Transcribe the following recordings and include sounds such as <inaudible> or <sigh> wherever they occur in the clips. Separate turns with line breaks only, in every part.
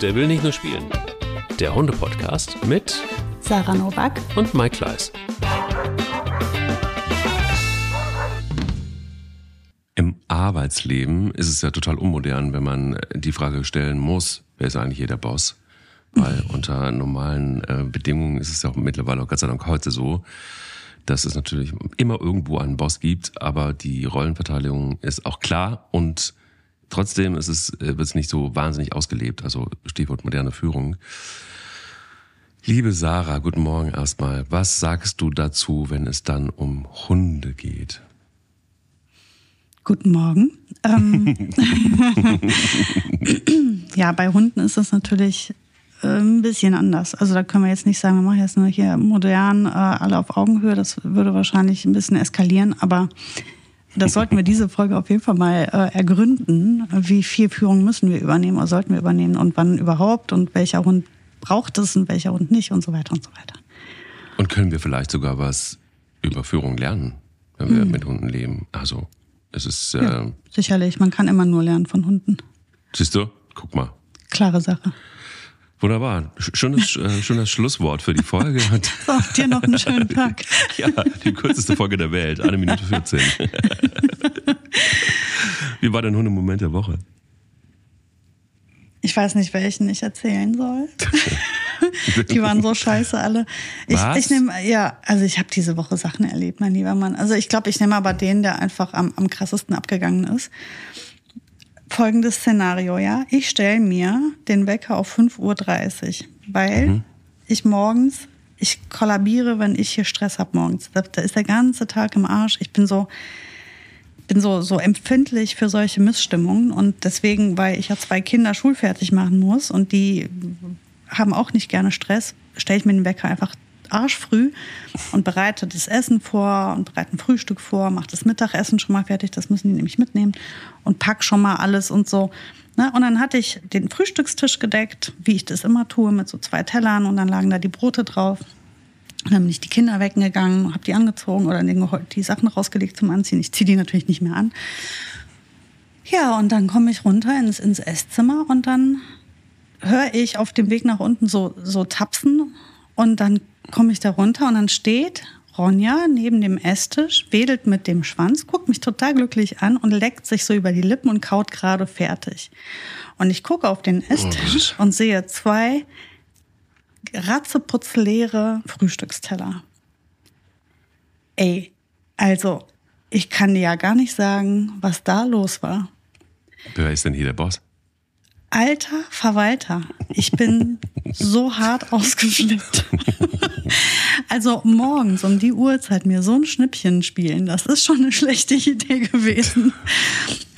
Der will nicht nur spielen. Der Hunde-Podcast mit
Sarah Novak
und Mike Kleiss.
Im Arbeitsleben ist es ja total unmodern, wenn man die Frage stellen muss, wer ist eigentlich hier der Boss? Weil <laughs> unter normalen äh, Bedingungen ist es ja auch mittlerweile auch Gott sei Dank heute so, dass es natürlich immer irgendwo einen Boss gibt, aber die Rollenverteilung ist auch klar und trotzdem ist es, äh, wird es nicht so wahnsinnig ausgelebt. Also Stichwort moderne Führung. Liebe Sarah, guten Morgen erstmal. Was sagst du dazu, wenn es dann um Hunde geht?
Guten Morgen. Ähm <laughs> ja, bei Hunden ist es natürlich äh, ein bisschen anders. Also da können wir jetzt nicht sagen, wir machen jetzt nur hier modern, äh, alle auf Augenhöhe. Das würde wahrscheinlich ein bisschen eskalieren, aber das sollten wir diese Folge auf jeden Fall mal äh, ergründen. Wie viel Führung müssen wir übernehmen oder sollten wir übernehmen und wann überhaupt und welcher Hund braucht es und welcher Hund nicht und so weiter und so weiter.
Und können wir vielleicht sogar was über Führung lernen, wenn wir mhm. mit Hunden leben? Also es ist äh,
ja, sicherlich. Man kann immer nur lernen von Hunden.
Siehst du? Guck mal.
Klare Sache.
Wunderbar. Schönes, äh, schönes Schlusswort für die Folge. <laughs>
so, dir noch einen schönen Tag. <laughs>
ja, die kürzeste Folge der Welt. Eine Minute 14. <laughs> Wie war dein Hundemoment der Woche?
Ich weiß nicht, welchen ich erzählen soll. die waren so scheiße alle. Ich, Was? ich nehme, ja, also ich habe diese Woche Sachen erlebt, mein lieber Mann. Also ich glaube, ich nehme aber den, der einfach am, am krassesten abgegangen ist folgendes Szenario, ja. Ich stelle mir den Wecker auf 5.30 Uhr, weil mhm. ich morgens, ich kollabiere, wenn ich hier Stress habe morgens. Da, da, ist der ganze Tag im Arsch. Ich bin so, bin so, so empfindlich für solche Missstimmungen und deswegen, weil ich ja zwei Kinder schulfertig machen muss und die haben auch nicht gerne Stress, stelle ich mir den Wecker einfach arschfrüh und bereite das Essen vor und bereite ein Frühstück vor, mache das Mittagessen schon mal fertig, das müssen die nämlich mitnehmen und pack schon mal alles und so. Ne? Und dann hatte ich den Frühstückstisch gedeckt, wie ich das immer tue, mit so zwei Tellern und dann lagen da die Brote drauf. Dann bin ich die Kinder wecken gegangen, habe die angezogen oder die Sachen rausgelegt zum Anziehen. Ich ziehe die natürlich nicht mehr an. Ja, und dann komme ich runter ins, ins Esszimmer und dann höre ich auf dem Weg nach unten so, so tapsen und dann komme ich da runter und dann steht Ronja neben dem Esstisch, wedelt mit dem Schwanz, guckt mich total glücklich an und leckt sich so über die Lippen und kaut gerade fertig. Und ich gucke auf den Esstisch oh. und sehe zwei ratzeputzleere Frühstücksteller. Ey, also ich kann dir ja gar nicht sagen, was da los war.
Wer ist denn hier der Boss?
Alter Verwalter, ich bin so hart <laughs> ausgeflippt. <laughs> also morgens um die Uhrzeit mir so ein Schnippchen spielen, das ist schon eine schlechte Idee gewesen.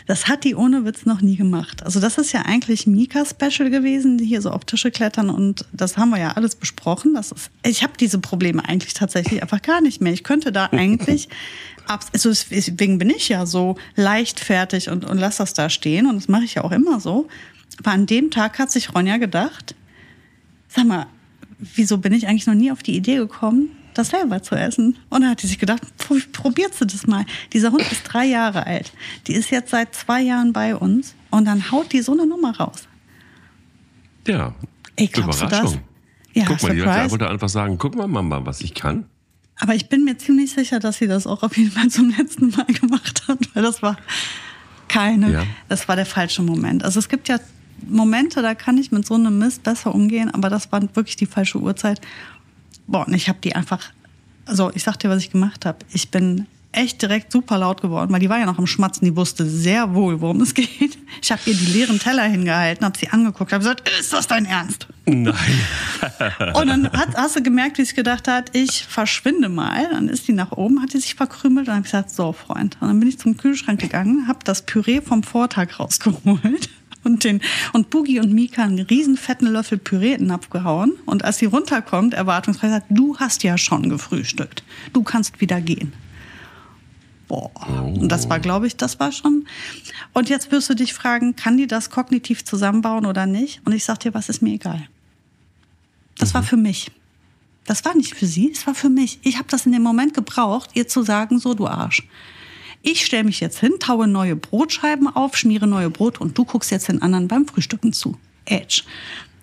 Das hat die ohne Witz noch nie gemacht. Also das ist ja eigentlich Mika-Special gewesen, die hier so auf Tische klettern und das haben wir ja alles besprochen. Das ist, ich habe diese Probleme eigentlich tatsächlich einfach gar nicht mehr. Ich könnte da eigentlich, <laughs> also deswegen bin ich ja so leichtfertig und, und lass das da stehen und das mache ich ja auch immer so. Aber an dem Tag hat sich Ronja gedacht, sag mal, wieso bin ich eigentlich noch nie auf die Idee gekommen, das selber zu essen? Und dann hat sie sich gedacht, probierst du das mal. Dieser Hund ist drei Jahre alt. Die ist jetzt seit zwei Jahren bei uns und dann haut die so eine Nummer raus.
Ja,
Ey, Überraschung.
Ja, guck mal, Surprise. die wollte einfach sagen, guck mal, Mama, was ich kann.
Aber ich bin mir ziemlich sicher, dass sie das auch auf jeden Fall zum letzten Mal <laughs> gemacht hat, weil das war keine, ja. das war der falsche Moment. Also es gibt ja Momente, da kann ich mit so einem Mist besser umgehen, aber das war wirklich die falsche Uhrzeit. Boah, und ich habe die einfach, also ich sag dir, was ich gemacht habe. Ich bin echt direkt super laut geworden, weil die war ja noch am Schmatzen, die wusste sehr wohl, worum es geht. Ich habe ihr die leeren Teller hingehalten, habe sie angeguckt, habe gesagt, ist das dein Ernst?
Nein. <laughs>
und dann hat, hast du gemerkt, wie sie gedacht hat, ich verschwinde mal. Dann ist die nach oben, hat die sich verkrümelt und habe gesagt, so Freund. Und dann bin ich zum Kühlschrank gegangen, habe das Püree vom Vortag rausgeholt und, den, und Boogie und Mika einen riesen fetten Löffel in abgehauen. Und als sie runterkommt, erwartungsfrei sagt, du hast ja schon gefrühstückt. Du kannst wieder gehen. Boah. Und das war, glaube ich, das war schon. Und jetzt wirst du dich fragen, kann die das kognitiv zusammenbauen oder nicht? Und ich sag dir, was ist mir egal. Das mhm. war für mich. Das war nicht für sie, es war für mich. Ich habe das in dem Moment gebraucht, ihr zu sagen, so du Arsch. Ich stelle mich jetzt hin, taue neue Brotscheiben auf, schmiere neue Brote und du guckst jetzt den anderen beim Frühstücken zu. Edge.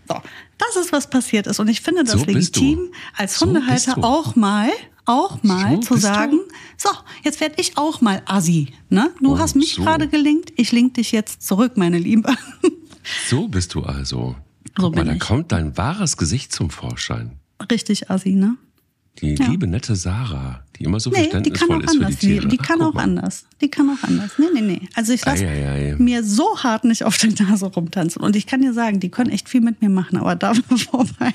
So, das ist, was passiert ist. Und ich finde das so legitim, als Hundehalter so auch mal, auch mal so zu sagen, du? so, jetzt werde ich auch mal Assi. Ne? Du oh, hast mich gerade gelingt, ich link dich jetzt zurück, meine Liebe. <laughs>
So bist du also. Guck so mal, da kommt dein wahres Gesicht zum Vorschein.
Richtig Assi, ne?
Die ja. liebe, nette Sarah, die immer so nee, verständnisvoll ist
anders.
für die Tiere.
Die, die kann auch mal. anders. Die kann auch anders. Nee, nee, nee. Also ich lasse mir so hart nicht auf der Nase rumtanzen. Und ich kann dir sagen, die können echt viel mit mir machen, aber da <laughs> vorbei.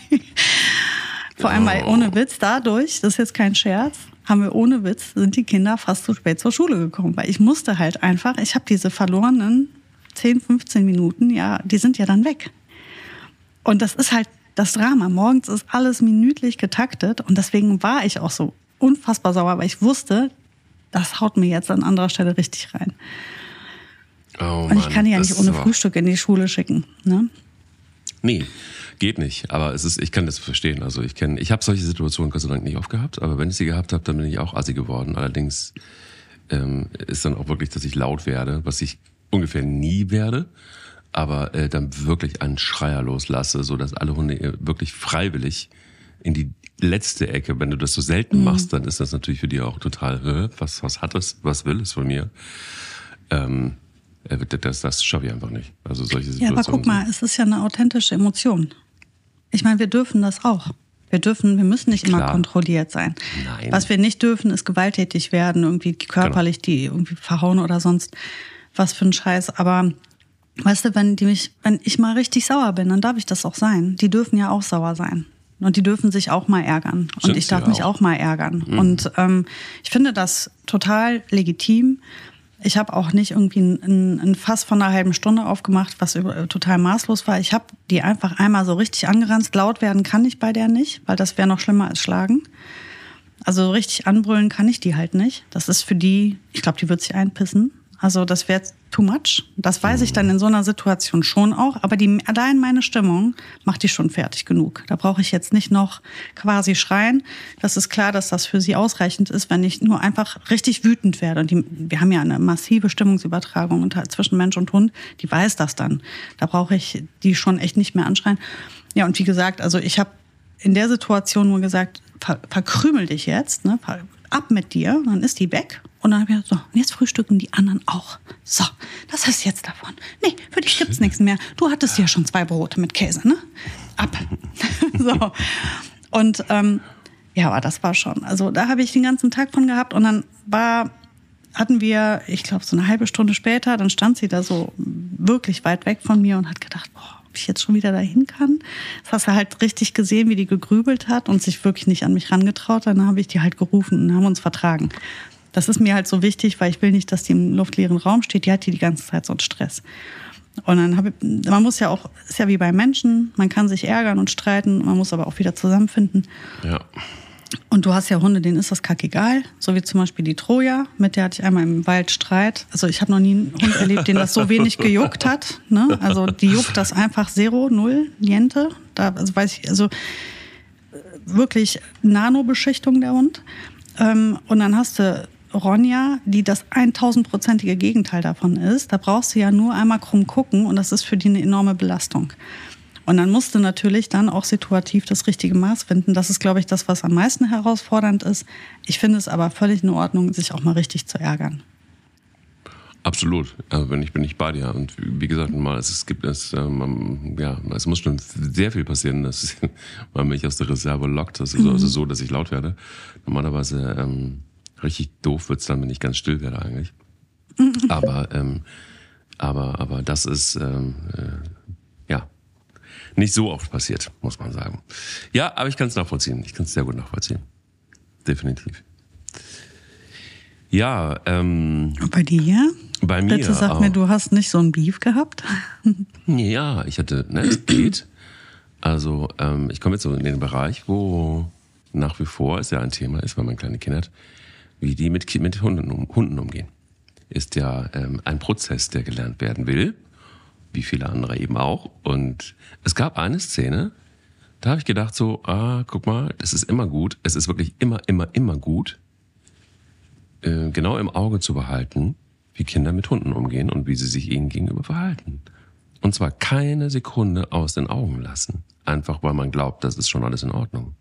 Vor allem, weil ohne Witz dadurch, das ist jetzt kein Scherz, haben wir ohne Witz, sind die Kinder fast zu spät zur Schule gekommen. Weil ich musste halt einfach, ich habe diese verlorenen 10, 15 Minuten, ja, die sind ja dann weg. Und das ist halt das Drama. Morgens ist alles minütlich getaktet und deswegen war ich auch so unfassbar sauer, weil ich wusste, das haut mir jetzt an anderer Stelle richtig rein. Oh und ich kann die ja nicht ohne Frühstück in die Schule schicken. Ne?
Nee, geht nicht. Aber es ist, ich kann das verstehen. Also ich kenne, ich habe solche Situationen Gott sei Dank nicht oft gehabt, aber wenn ich sie gehabt habe, dann bin ich auch assi geworden. Allerdings ähm, ist dann auch wirklich, dass ich laut werde, was ich ungefähr nie werde aber äh, dann wirklich einen Schreier loslasse, so dass alle Hunde äh, wirklich freiwillig in die letzte Ecke, wenn du das so selten mhm. machst, dann ist das natürlich für die auch total, was, was hat es, was will es von mir? Ähm, äh, das, das schaffe ich einfach nicht. Also solche
Situationen. Ja, aber guck mal, es ist ja eine authentische Emotion. Ich meine, wir dürfen das auch. Wir dürfen, wir müssen nicht Klar. immer kontrolliert sein. Nein. Was wir nicht dürfen, ist gewalttätig werden, irgendwie körperlich genau. die irgendwie verhauen oder sonst was für ein Scheiß. Aber Weißt du, wenn die mich, wenn ich mal richtig sauer bin, dann darf ich das auch sein. Die dürfen ja auch sauer sein. Und die dürfen sich auch mal ärgern. Sind und ich darf mich auch. mal ärgern. Mhm. Und ähm, ich finde das total legitim. Ich habe auch nicht irgendwie ein, ein, Fass von einer halben Stunde aufgemacht, was über, total maßlos war. Ich habe die einfach einmal so richtig angeranzt. Laut werden kann ich bei der nicht, weil das wäre noch schlimmer als schlagen. Also richtig anbrüllen kann ich die halt nicht. Das ist für die, ich glaube, die wird sich einpissen. Also das wäre too much. Das weiß ich dann in so einer Situation schon auch. Aber die, allein meine Stimmung macht die schon fertig genug. Da brauche ich jetzt nicht noch quasi schreien. Das ist klar, dass das für sie ausreichend ist, wenn ich nur einfach richtig wütend werde. Und die, wir haben ja eine massive Stimmungsübertragung zwischen Mensch und Hund. Die weiß das dann. Da brauche ich die schon echt nicht mehr anschreien. Ja, und wie gesagt, also ich habe in der Situation nur gesagt, ver verkrümel dich jetzt, ne? Ab mit dir. dann ist die weg und dann habe ich gesagt, so, und jetzt frühstücken die anderen auch. So, das ist jetzt davon. Nee, für dich gibt's nichts mehr. Du hattest ja schon zwei Brote mit Käse, ne? Ab. <laughs> so. Und ähm, ja, aber das war schon. Also da habe ich den ganzen Tag von gehabt und dann war hatten wir, ich glaube, so eine halbe Stunde später, dann stand sie da so wirklich weit weg von mir und hat gedacht, boah, ob ich jetzt schon wieder dahin kann. Das hast du halt richtig gesehen, wie die gegrübelt hat und sich wirklich nicht an mich rangetraut. Dann habe ich die halt gerufen und haben uns vertragen. Das ist mir halt so wichtig, weil ich will nicht, dass die im luftleeren Raum steht. Die hat die die ganze Zeit so einen Stress. Und dann habe ich, man muss ja auch, ist ja wie bei Menschen, man kann sich ärgern und streiten, man muss aber auch wieder zusammenfinden.
Ja.
Und du hast ja Hunde, denen ist das kackegal. So wie zum Beispiel die Troja, mit der hatte ich einmal im Wald Streit. Also ich habe noch nie einen Hund erlebt, den das so wenig gejuckt hat. Ne? Also die juckt das einfach zero, null, niente. Da also weiß ich, also wirklich Nanobeschichtung der Hund. Ähm, und dann hast du Ronja, die das 1000-prozentige Gegenteil davon ist. Da brauchst du ja nur einmal krumm gucken und das ist für die eine enorme Belastung. Und dann musst du natürlich dann auch situativ das richtige Maß finden. Das ist, glaube ich, das, was am meisten herausfordernd ist. Ich finde es aber völlig in Ordnung, sich auch mal richtig zu ärgern.
Absolut. Also wenn ich bin nicht bei dir. Und wie gesagt, mal, es, gibt es, ähm, ja, es muss schon sehr viel passieren, dass <laughs> man mich aus der Reserve lockt. Das ist mhm. also so, dass ich laut werde. Normalerweise ähm, Richtig doof wird's dann, wenn ich ganz still werde eigentlich. <laughs> aber, ähm, aber, aber das ist ähm, äh, nicht so oft passiert, muss man sagen. Ja, aber ich kann es nachvollziehen. Ich kann es sehr gut nachvollziehen. Definitiv. Ja, ähm,
Und bei dir?
Bei mir.
Bitte sag auch. mir, du hast nicht so ein Beef gehabt? <laughs>
ja, ich hatte, ne, es geht. Also, ähm, ich komme jetzt so in den Bereich, wo nach wie vor es ja ein Thema ist, weil man kleine Kinder hat, wie die mit, mit Hunden, um, Hunden umgehen. Ist ja ähm, ein Prozess, der gelernt werden will, wie viele andere eben auch. Und es gab eine Szene, da habe ich gedacht so, ah, guck mal, das ist immer gut, es ist wirklich immer, immer, immer gut, äh, genau im Auge zu behalten, wie Kinder mit Hunden umgehen und wie sie sich ihnen gegenüber verhalten. Und zwar keine Sekunde aus den Augen lassen. einfach weil man glaubt, das ist schon alles in Ordnung.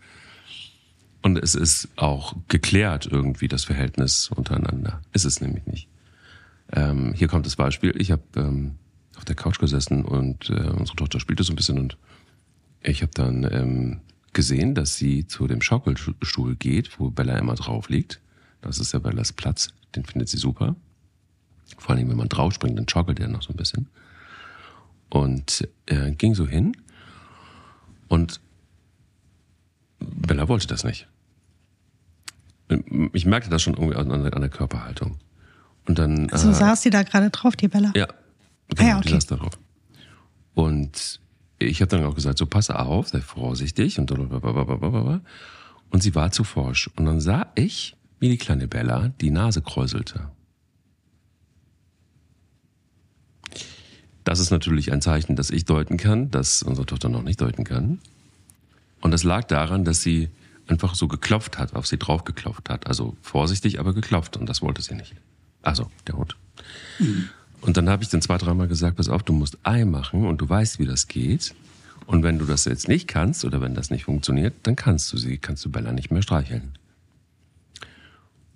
Und es ist auch geklärt irgendwie das Verhältnis untereinander. Ist es nämlich nicht. Ähm, hier kommt das Beispiel. Ich habe ähm, auf der Couch gesessen und äh, unsere Tochter spielte so ein bisschen und ich habe dann ähm, gesehen, dass sie zu dem Schaukelstuhl geht, wo Bella immer drauf liegt. Das ist ja Bellas Platz. Den findet sie super. Vor allem, wenn man drauf springt, dann schaukelt er noch so ein bisschen. Und er ging so hin und Bella wollte das nicht. Ich merkte das schon irgendwie an der Körperhaltung. Und dann.
Also äh, saß sie da gerade drauf, die Bella?
Ja, genau, ja, okay. die saß da drauf. Und ich habe dann auch gesagt, so pass auf, sei vorsichtig und und sie war zu forsch. Und dann sah ich, wie die kleine Bella die Nase kräuselte. Das ist natürlich ein Zeichen, das ich deuten kann, das unsere Tochter noch nicht deuten kann. Und das lag daran, dass sie einfach so geklopft hat, auf sie drauf geklopft hat. Also vorsichtig, aber geklopft. Und das wollte sie nicht. Also der Hund. Mhm. Und dann habe ich dann zwei, dreimal gesagt, pass auf, du musst Ei machen und du weißt, wie das geht. Und wenn du das jetzt nicht kannst oder wenn das nicht funktioniert, dann kannst du sie, kannst du Bella nicht mehr streicheln.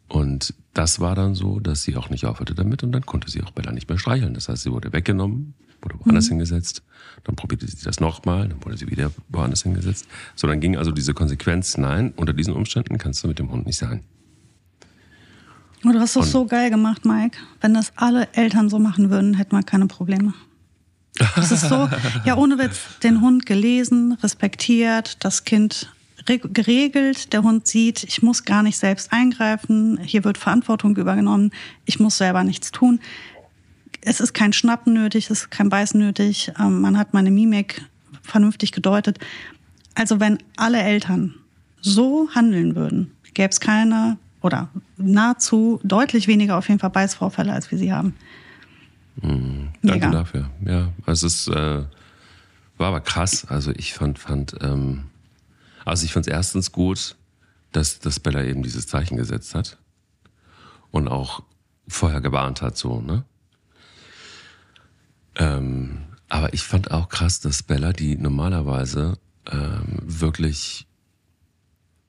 Und das war dann so, dass sie auch nicht aufhörte damit und dann konnte sie auch Bella nicht mehr streicheln. Das heißt, sie wurde weggenommen, wurde woanders mhm. hingesetzt, dann probierte sie das nochmal, dann wurde sie wieder woanders hingesetzt. So, dann ging also diese Konsequenz, nein, unter diesen Umständen kannst du mit dem Hund nicht sein.
Oh, du hast das so geil gemacht, Mike. Wenn das alle Eltern so machen würden, hätten wir keine Probleme. Das ist so, <laughs> ja, ohne Witz, den Hund gelesen, respektiert, das Kind geregelt, der Hund sieht, ich muss gar nicht selbst eingreifen, hier wird Verantwortung übernommen, ich muss selber nichts tun. Es ist kein Schnappen nötig, es ist kein Beißen nötig, ähm, man hat meine Mimik vernünftig gedeutet. Also wenn alle Eltern so handeln würden, gäbe es keine oder nahezu deutlich weniger auf jeden Fall Beißvorfälle, als wir sie haben.
Mhm. Danke dafür. Ja, also es äh, war aber krass. Also ich fand, fand ähm, also ich fand es erstens gut, dass, dass Bella eben dieses Zeichen gesetzt hat und auch vorher gewarnt hat, so, ne? Ähm, aber ich fand auch krass, dass Bella, die normalerweise ähm, wirklich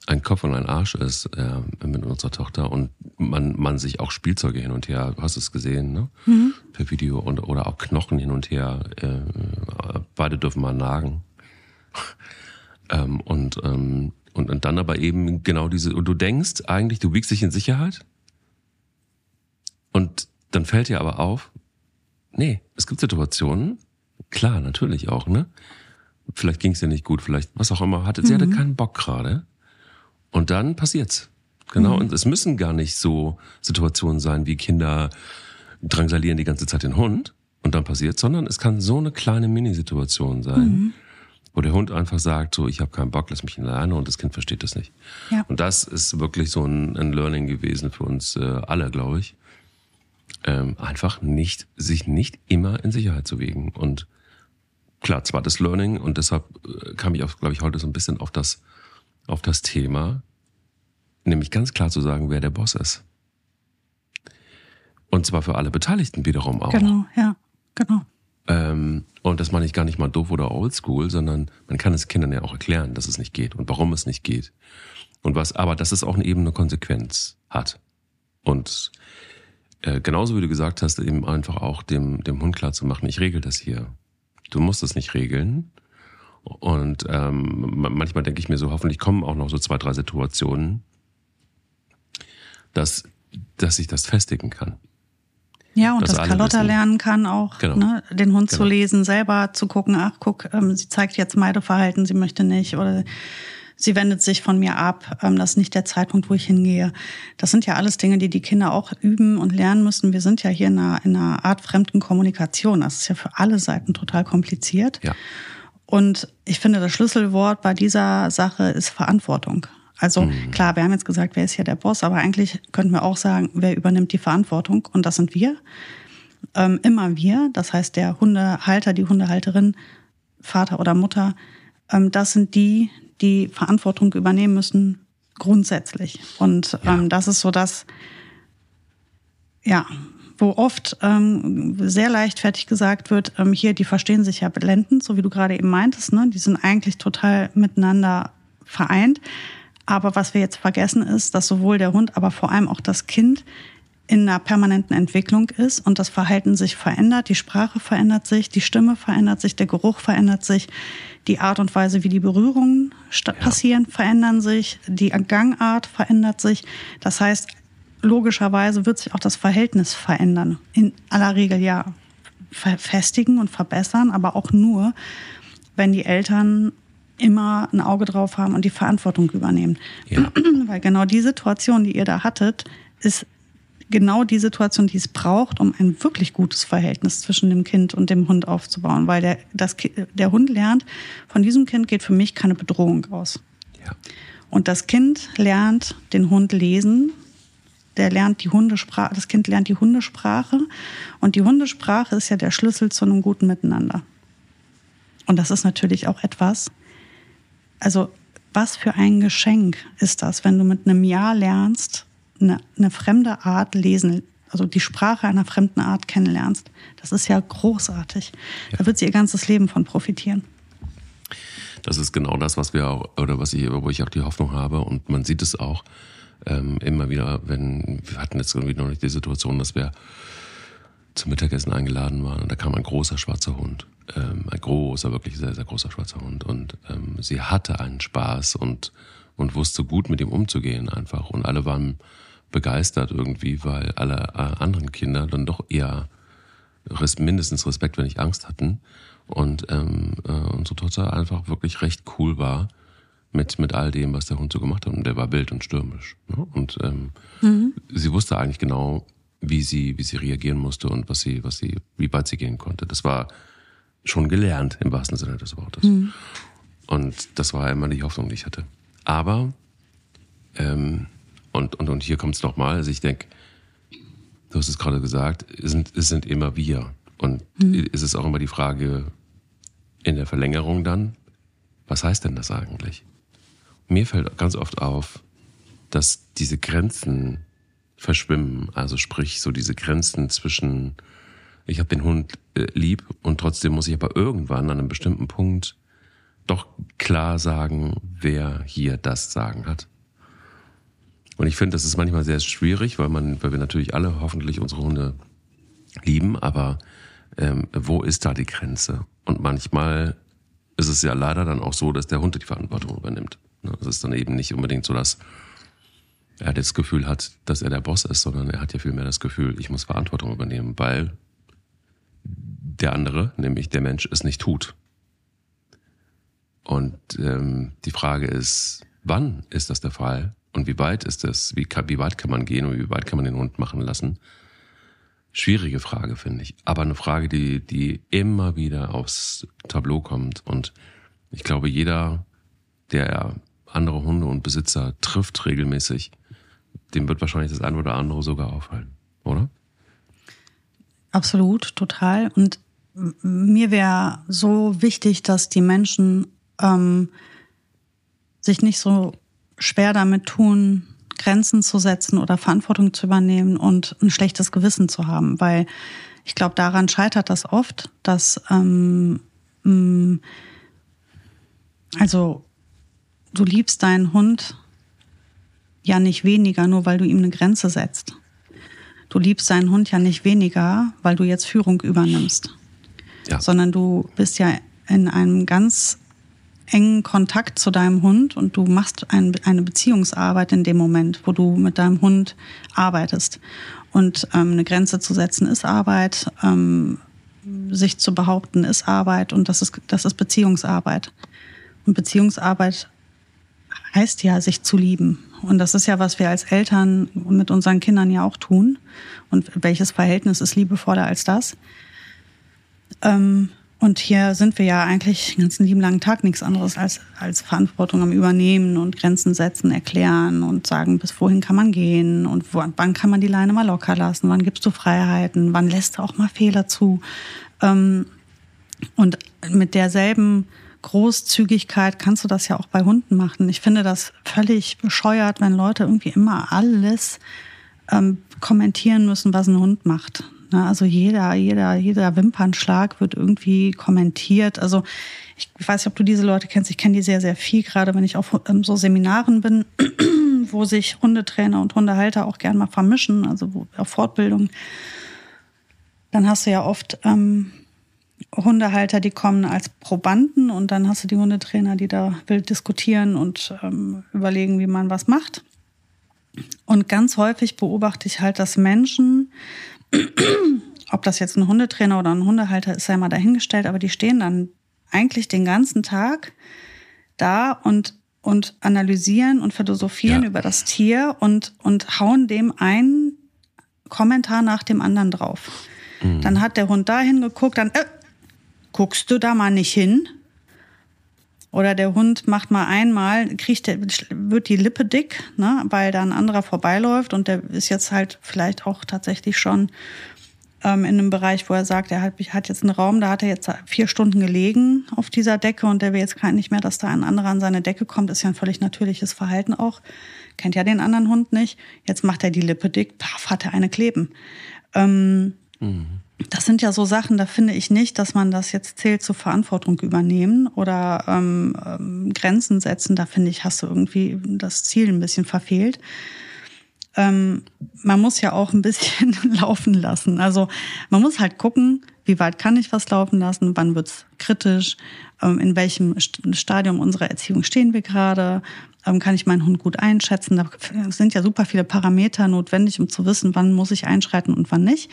ein Kopf und ein Arsch ist äh, mit unserer Tochter und man, man sich auch Spielzeuge hin und her, hast du es gesehen, ne? Mhm. Per Video und, oder auch Knochen hin und her. Äh, beide dürfen mal nagen. <laughs> ähm, und, ähm, und, und dann aber eben genau diese, und du denkst eigentlich, du wiegst dich in Sicherheit. Und dann fällt dir aber auf, nee, es gibt Situationen, klar, natürlich auch, ne? Vielleicht ging es dir nicht gut, vielleicht was auch immer, hatte, mhm. sie hatte mhm. keinen Bock gerade. Und dann passiert's. Genau. Mhm. Und es müssen gar nicht so Situationen sein, wie Kinder drangsalieren die ganze Zeit den Hund und dann passiert, sondern es kann so eine kleine Minisituation sein, mhm. wo der Hund einfach sagt, so, ich habe keinen Bock, lass mich alleine und das Kind versteht das nicht. Ja. Und das ist wirklich so ein, ein Learning gewesen für uns äh, alle, glaube ich. Ähm, einfach nicht, sich nicht immer in Sicherheit zu wiegen. Und klar, zwar das Learning und deshalb äh, kam ich auch, glaube ich, heute so ein bisschen auf das auf das Thema, nämlich ganz klar zu sagen, wer der Boss ist. Und zwar für alle Beteiligten wiederum auch.
Genau, ja, genau.
Ähm, und das meine ich gar nicht mal doof oder oldschool, sondern man kann es Kindern ja auch erklären, dass es nicht geht und warum es nicht geht. Und was, aber dass es auch eben eine Konsequenz hat. Und äh, genauso wie du gesagt hast, eben einfach auch dem, dem Hund klar zu machen, ich regel das hier. Du musst es nicht regeln. Und ähm, manchmal denke ich mir so, hoffentlich kommen auch noch so zwei, drei Situationen, dass, dass ich das festigen kann.
Ja, und dass, dass Carlotta lernen kann, auch genau. ne, den Hund genau. zu lesen, selber zu gucken, ach guck, ähm, sie zeigt jetzt Meideverhalten, sie möchte nicht oder sie wendet sich von mir ab, ähm, das ist nicht der Zeitpunkt, wo ich hingehe. Das sind ja alles Dinge, die die Kinder auch üben und lernen müssen. Wir sind ja hier in einer, in einer Art fremden Kommunikation. Das ist ja für alle Seiten total kompliziert. Ja. Und ich finde, das Schlüsselwort bei dieser Sache ist Verantwortung. Also mhm. klar, wir haben jetzt gesagt, wer ist hier der Boss, aber eigentlich könnten wir auch sagen, wer übernimmt die Verantwortung? Und das sind wir. Ähm, immer wir, das heißt der Hundehalter, die Hundehalterin, Vater oder Mutter, ähm, das sind die, die Verantwortung übernehmen müssen, grundsätzlich. Und ja. ähm, das ist so das, ja, wo oft ähm, sehr leichtfertig gesagt wird, ähm, hier, die verstehen sich ja blendend, so wie du gerade eben meintest, ne? die sind eigentlich total miteinander vereint. Aber was wir jetzt vergessen ist, dass sowohl der Hund, aber vor allem auch das Kind in einer permanenten Entwicklung ist und das Verhalten sich verändert, die Sprache verändert sich, die Stimme verändert sich, der Geruch verändert sich, die Art und Weise, wie die Berührungen ja. passieren, verändern sich, die Gangart verändert sich. Das heißt, logischerweise wird sich auch das Verhältnis verändern. In aller Regel ja verfestigen und verbessern, aber auch nur, wenn die Eltern immer ein Auge drauf haben und die Verantwortung übernehmen. Ja. <clears throat> Weil genau die Situation, die ihr da hattet, ist genau die Situation, die es braucht, um ein wirklich gutes Verhältnis zwischen dem Kind und dem Hund aufzubauen. Weil der, das, der Hund lernt, von diesem Kind geht für mich keine Bedrohung aus. Ja. Und das Kind lernt den Hund lesen. Der lernt die Hundesprache, das Kind lernt die Hundesprache. Und die Hundesprache ist ja der Schlüssel zu einem guten Miteinander. Und das ist natürlich auch etwas, also was für ein Geschenk ist das, wenn du mit einem Jahr lernst, eine, eine fremde Art lesen, also die Sprache einer fremden Art kennenlernst. Das ist ja großartig. Ja. Da wird sie ihr ganzes Leben von profitieren.
Das ist genau das, was wir auch, oder was ich, wo ich auch die Hoffnung habe. Und man sieht es auch ähm, immer wieder, wenn, wir hatten jetzt irgendwie noch nicht die Situation, dass wir zum Mittagessen eingeladen waren und da kam ein großer schwarzer Hund. Ähm, ein großer, wirklich sehr, sehr großer schwarzer Hund. Und ähm, sie hatte einen Spaß und, und wusste gut mit ihm umzugehen einfach. Und alle waren begeistert irgendwie, weil alle äh, anderen Kinder dann doch eher res mindestens Respekt, wenn nicht Angst hatten. Und ähm, äh, unsere Tochter einfach wirklich recht cool war mit, mit all dem, was der Hund so gemacht hat. Und der war wild und stürmisch. Ne? Und ähm, mhm. sie wusste eigentlich genau, wie sie, wie sie reagieren musste und was sie, was sie, wie weit sie gehen konnte. Das war schon gelernt im wahrsten Sinne des Wortes. Mhm. Und das war immer die Hoffnung, die ich hatte. Aber ähm, und, und, und hier kommt es nochmal. Also ich denke, du hast es gerade gesagt, es sind, es sind immer wir. Und mhm. es ist auch immer die Frage in der Verlängerung dann, was heißt denn das eigentlich? Mir fällt ganz oft auf, dass diese Grenzen verschwimmen. Also sprich, so diese Grenzen zwischen, ich habe den Hund äh, lieb und trotzdem muss ich aber irgendwann an einem bestimmten Punkt doch klar sagen, wer hier das Sagen hat. Und ich finde, das ist manchmal sehr schwierig, weil man, weil wir natürlich alle hoffentlich unsere Hunde lieben, aber ähm, wo ist da die Grenze? Und manchmal ist es ja leider dann auch so, dass der Hund die Verantwortung übernimmt. Ne, es ist dann eben nicht unbedingt so, dass er das Gefühl hat, dass er der Boss ist, sondern er hat ja vielmehr das Gefühl, ich muss Verantwortung übernehmen, weil der andere, nämlich der Mensch, es nicht tut. Und ähm, die Frage ist, wann ist das der Fall? Und wie weit ist das? Wie, wie weit kann man gehen und wie weit kann man den Hund machen lassen? Schwierige Frage, finde ich. Aber eine Frage, die, die immer wieder aufs Tableau kommt. Und ich glaube, jeder, der andere Hunde und Besitzer trifft regelmäßig, dem wird wahrscheinlich das eine oder andere sogar auffallen, oder?
Absolut, total. Und mir wäre so wichtig, dass die Menschen ähm, sich nicht so schwer damit tun, Grenzen zu setzen oder Verantwortung zu übernehmen und ein schlechtes Gewissen zu haben, weil ich glaube, daran scheitert das oft, dass ähm, also du liebst deinen Hund ja nicht weniger, nur weil du ihm eine Grenze setzt. Du liebst deinen Hund ja nicht weniger, weil du jetzt Führung übernimmst, ja. sondern du bist ja in einem ganz engen Kontakt zu deinem Hund und du machst ein, eine Beziehungsarbeit in dem Moment, wo du mit deinem Hund arbeitest. Und ähm, eine Grenze zu setzen ist Arbeit, ähm, sich zu behaupten ist Arbeit und das ist, das ist Beziehungsarbeit. Und Beziehungsarbeit heißt ja, sich zu lieben. Und das ist ja, was wir als Eltern mit unseren Kindern ja auch tun. Und welches Verhältnis ist liebevoller als das? Ähm, und hier sind wir ja eigentlich den ganzen lieben langen Tag nichts anderes als, als Verantwortung am Übernehmen und Grenzen setzen, erklären und sagen, bis wohin kann man gehen und wo, wann kann man die Leine mal locker lassen, wann gibst du Freiheiten, wann lässt du auch mal Fehler zu. Ähm, und mit derselben Großzügigkeit kannst du das ja auch bei Hunden machen. Ich finde das völlig bescheuert, wenn Leute irgendwie immer alles ähm, kommentieren müssen, was ein Hund macht. Ne? Also jeder, jeder, jeder Wimpernschlag wird irgendwie kommentiert. Also ich weiß nicht, ob du diese Leute kennst. Ich kenne die sehr, sehr viel, gerade wenn ich auf ähm, so Seminaren bin, <clears throat> wo sich Hundetrainer und Hundehalter auch gern mal vermischen, also auf Fortbildung. Dann hast du ja oft ähm, Hundehalter, die kommen als Probanden und dann hast du die Hundetrainer, die da wild diskutieren und ähm, überlegen, wie man was macht. Und ganz häufig beobachte ich halt, dass Menschen, <clears throat> ob das jetzt ein Hundetrainer oder ein Hundehalter ist, sei mal dahingestellt, aber die stehen dann eigentlich den ganzen Tag da und, und analysieren und philosophieren ja. über das Tier und, und hauen dem einen Kommentar nach dem anderen drauf. Mhm. Dann hat der Hund da hingeguckt, dann, äh, guckst du da mal nicht hin? Oder der Hund macht mal einmal, kriegt der, wird die Lippe dick, ne, weil da ein anderer vorbeiläuft und der ist jetzt halt vielleicht auch tatsächlich schon ähm, in einem Bereich, wo er sagt, er hat, hat jetzt einen Raum, da hat er jetzt vier Stunden gelegen auf dieser Decke und der will jetzt gar nicht mehr, dass da ein anderer an seine Decke kommt, ist ja ein völlig natürliches Verhalten auch. Kennt ja den anderen Hund nicht. Jetzt macht er die Lippe dick, paf, hat er eine kleben. Ähm, mhm. Das sind ja so Sachen, da finde ich nicht, dass man das jetzt zählt zur Verantwortung übernehmen oder ähm, ähm, Grenzen setzen. Da finde ich, hast du irgendwie das Ziel ein bisschen verfehlt. Ähm, man muss ja auch ein bisschen <laughs> laufen lassen. Also man muss halt gucken, wie weit kann ich was laufen lassen, wann wird's kritisch, ähm, in welchem Stadium unserer Erziehung stehen wir gerade, ähm, kann ich meinen Hund gut einschätzen. Da sind ja super viele Parameter notwendig, um zu wissen, wann muss ich einschreiten und wann nicht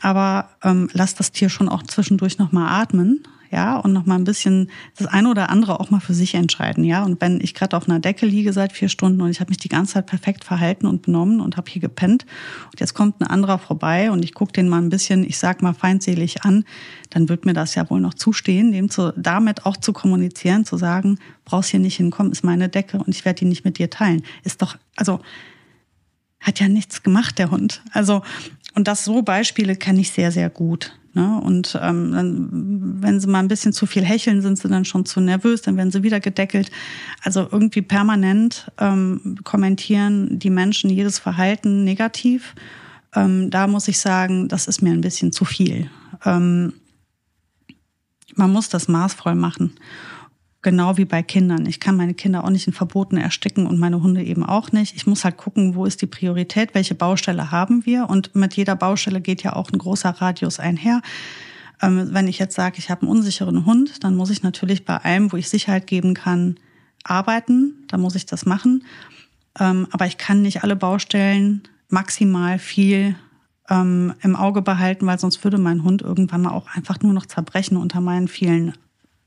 aber ähm, lass das Tier schon auch zwischendurch nochmal atmen, ja, und nochmal ein bisschen das eine oder andere auch mal für sich entscheiden, ja. Und wenn ich gerade auf einer Decke liege seit vier Stunden und ich habe mich die ganze Zeit perfekt verhalten und benommen und habe hier gepennt und jetzt kommt ein anderer vorbei und ich gucke den mal ein bisschen, ich sag mal feindselig an, dann wird mir das ja wohl noch zustehen, dem zu, damit auch zu kommunizieren, zu sagen, brauchst hier nicht hinkommen, ist meine Decke und ich werde die nicht mit dir teilen. Ist doch, also hat ja nichts gemacht, der Hund. Also, und das so Beispiele kenne ich sehr, sehr gut. Ne? Und ähm, dann, wenn sie mal ein bisschen zu viel hecheln, sind sie dann schon zu nervös, dann werden sie wieder gedeckelt. Also irgendwie permanent ähm, kommentieren die Menschen jedes Verhalten negativ. Ähm, da muss ich sagen, das ist mir ein bisschen zu viel. Ähm, man muss das maßvoll machen. Genau wie bei Kindern. Ich kann meine Kinder auch nicht in Verboten ersticken und meine Hunde eben auch nicht. Ich muss halt gucken, wo ist die Priorität, welche Baustelle haben wir. Und mit jeder Baustelle geht ja auch ein großer Radius einher. Ähm, wenn ich jetzt sage, ich habe einen unsicheren Hund, dann muss ich natürlich bei allem, wo ich Sicherheit geben kann, arbeiten. Da muss ich das machen. Ähm, aber ich kann nicht alle Baustellen maximal viel ähm, im Auge behalten, weil sonst würde mein Hund irgendwann mal auch einfach nur noch zerbrechen unter meinen vielen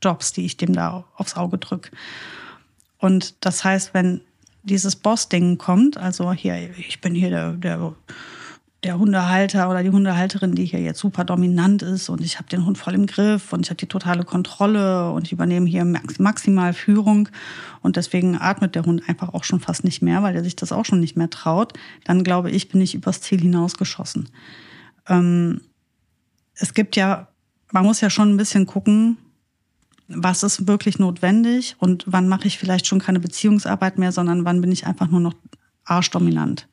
Jobs, die ich dem da aufs Auge drücke. Und das heißt, wenn dieses Boss-Ding kommt, also hier, ich bin hier der, der, der Hundehalter oder die Hundehalterin, die hier jetzt super dominant ist und ich habe den Hund voll im Griff und ich habe die totale Kontrolle und ich übernehme hier maximal Führung und deswegen atmet der Hund einfach auch schon fast nicht mehr, weil er sich das auch schon nicht mehr traut, dann glaube ich, bin ich übers Ziel hinausgeschossen. Ähm, es gibt ja, man muss ja schon ein bisschen gucken, was ist wirklich notwendig und wann mache ich vielleicht schon keine Beziehungsarbeit mehr, sondern wann bin ich einfach nur noch arschdominant.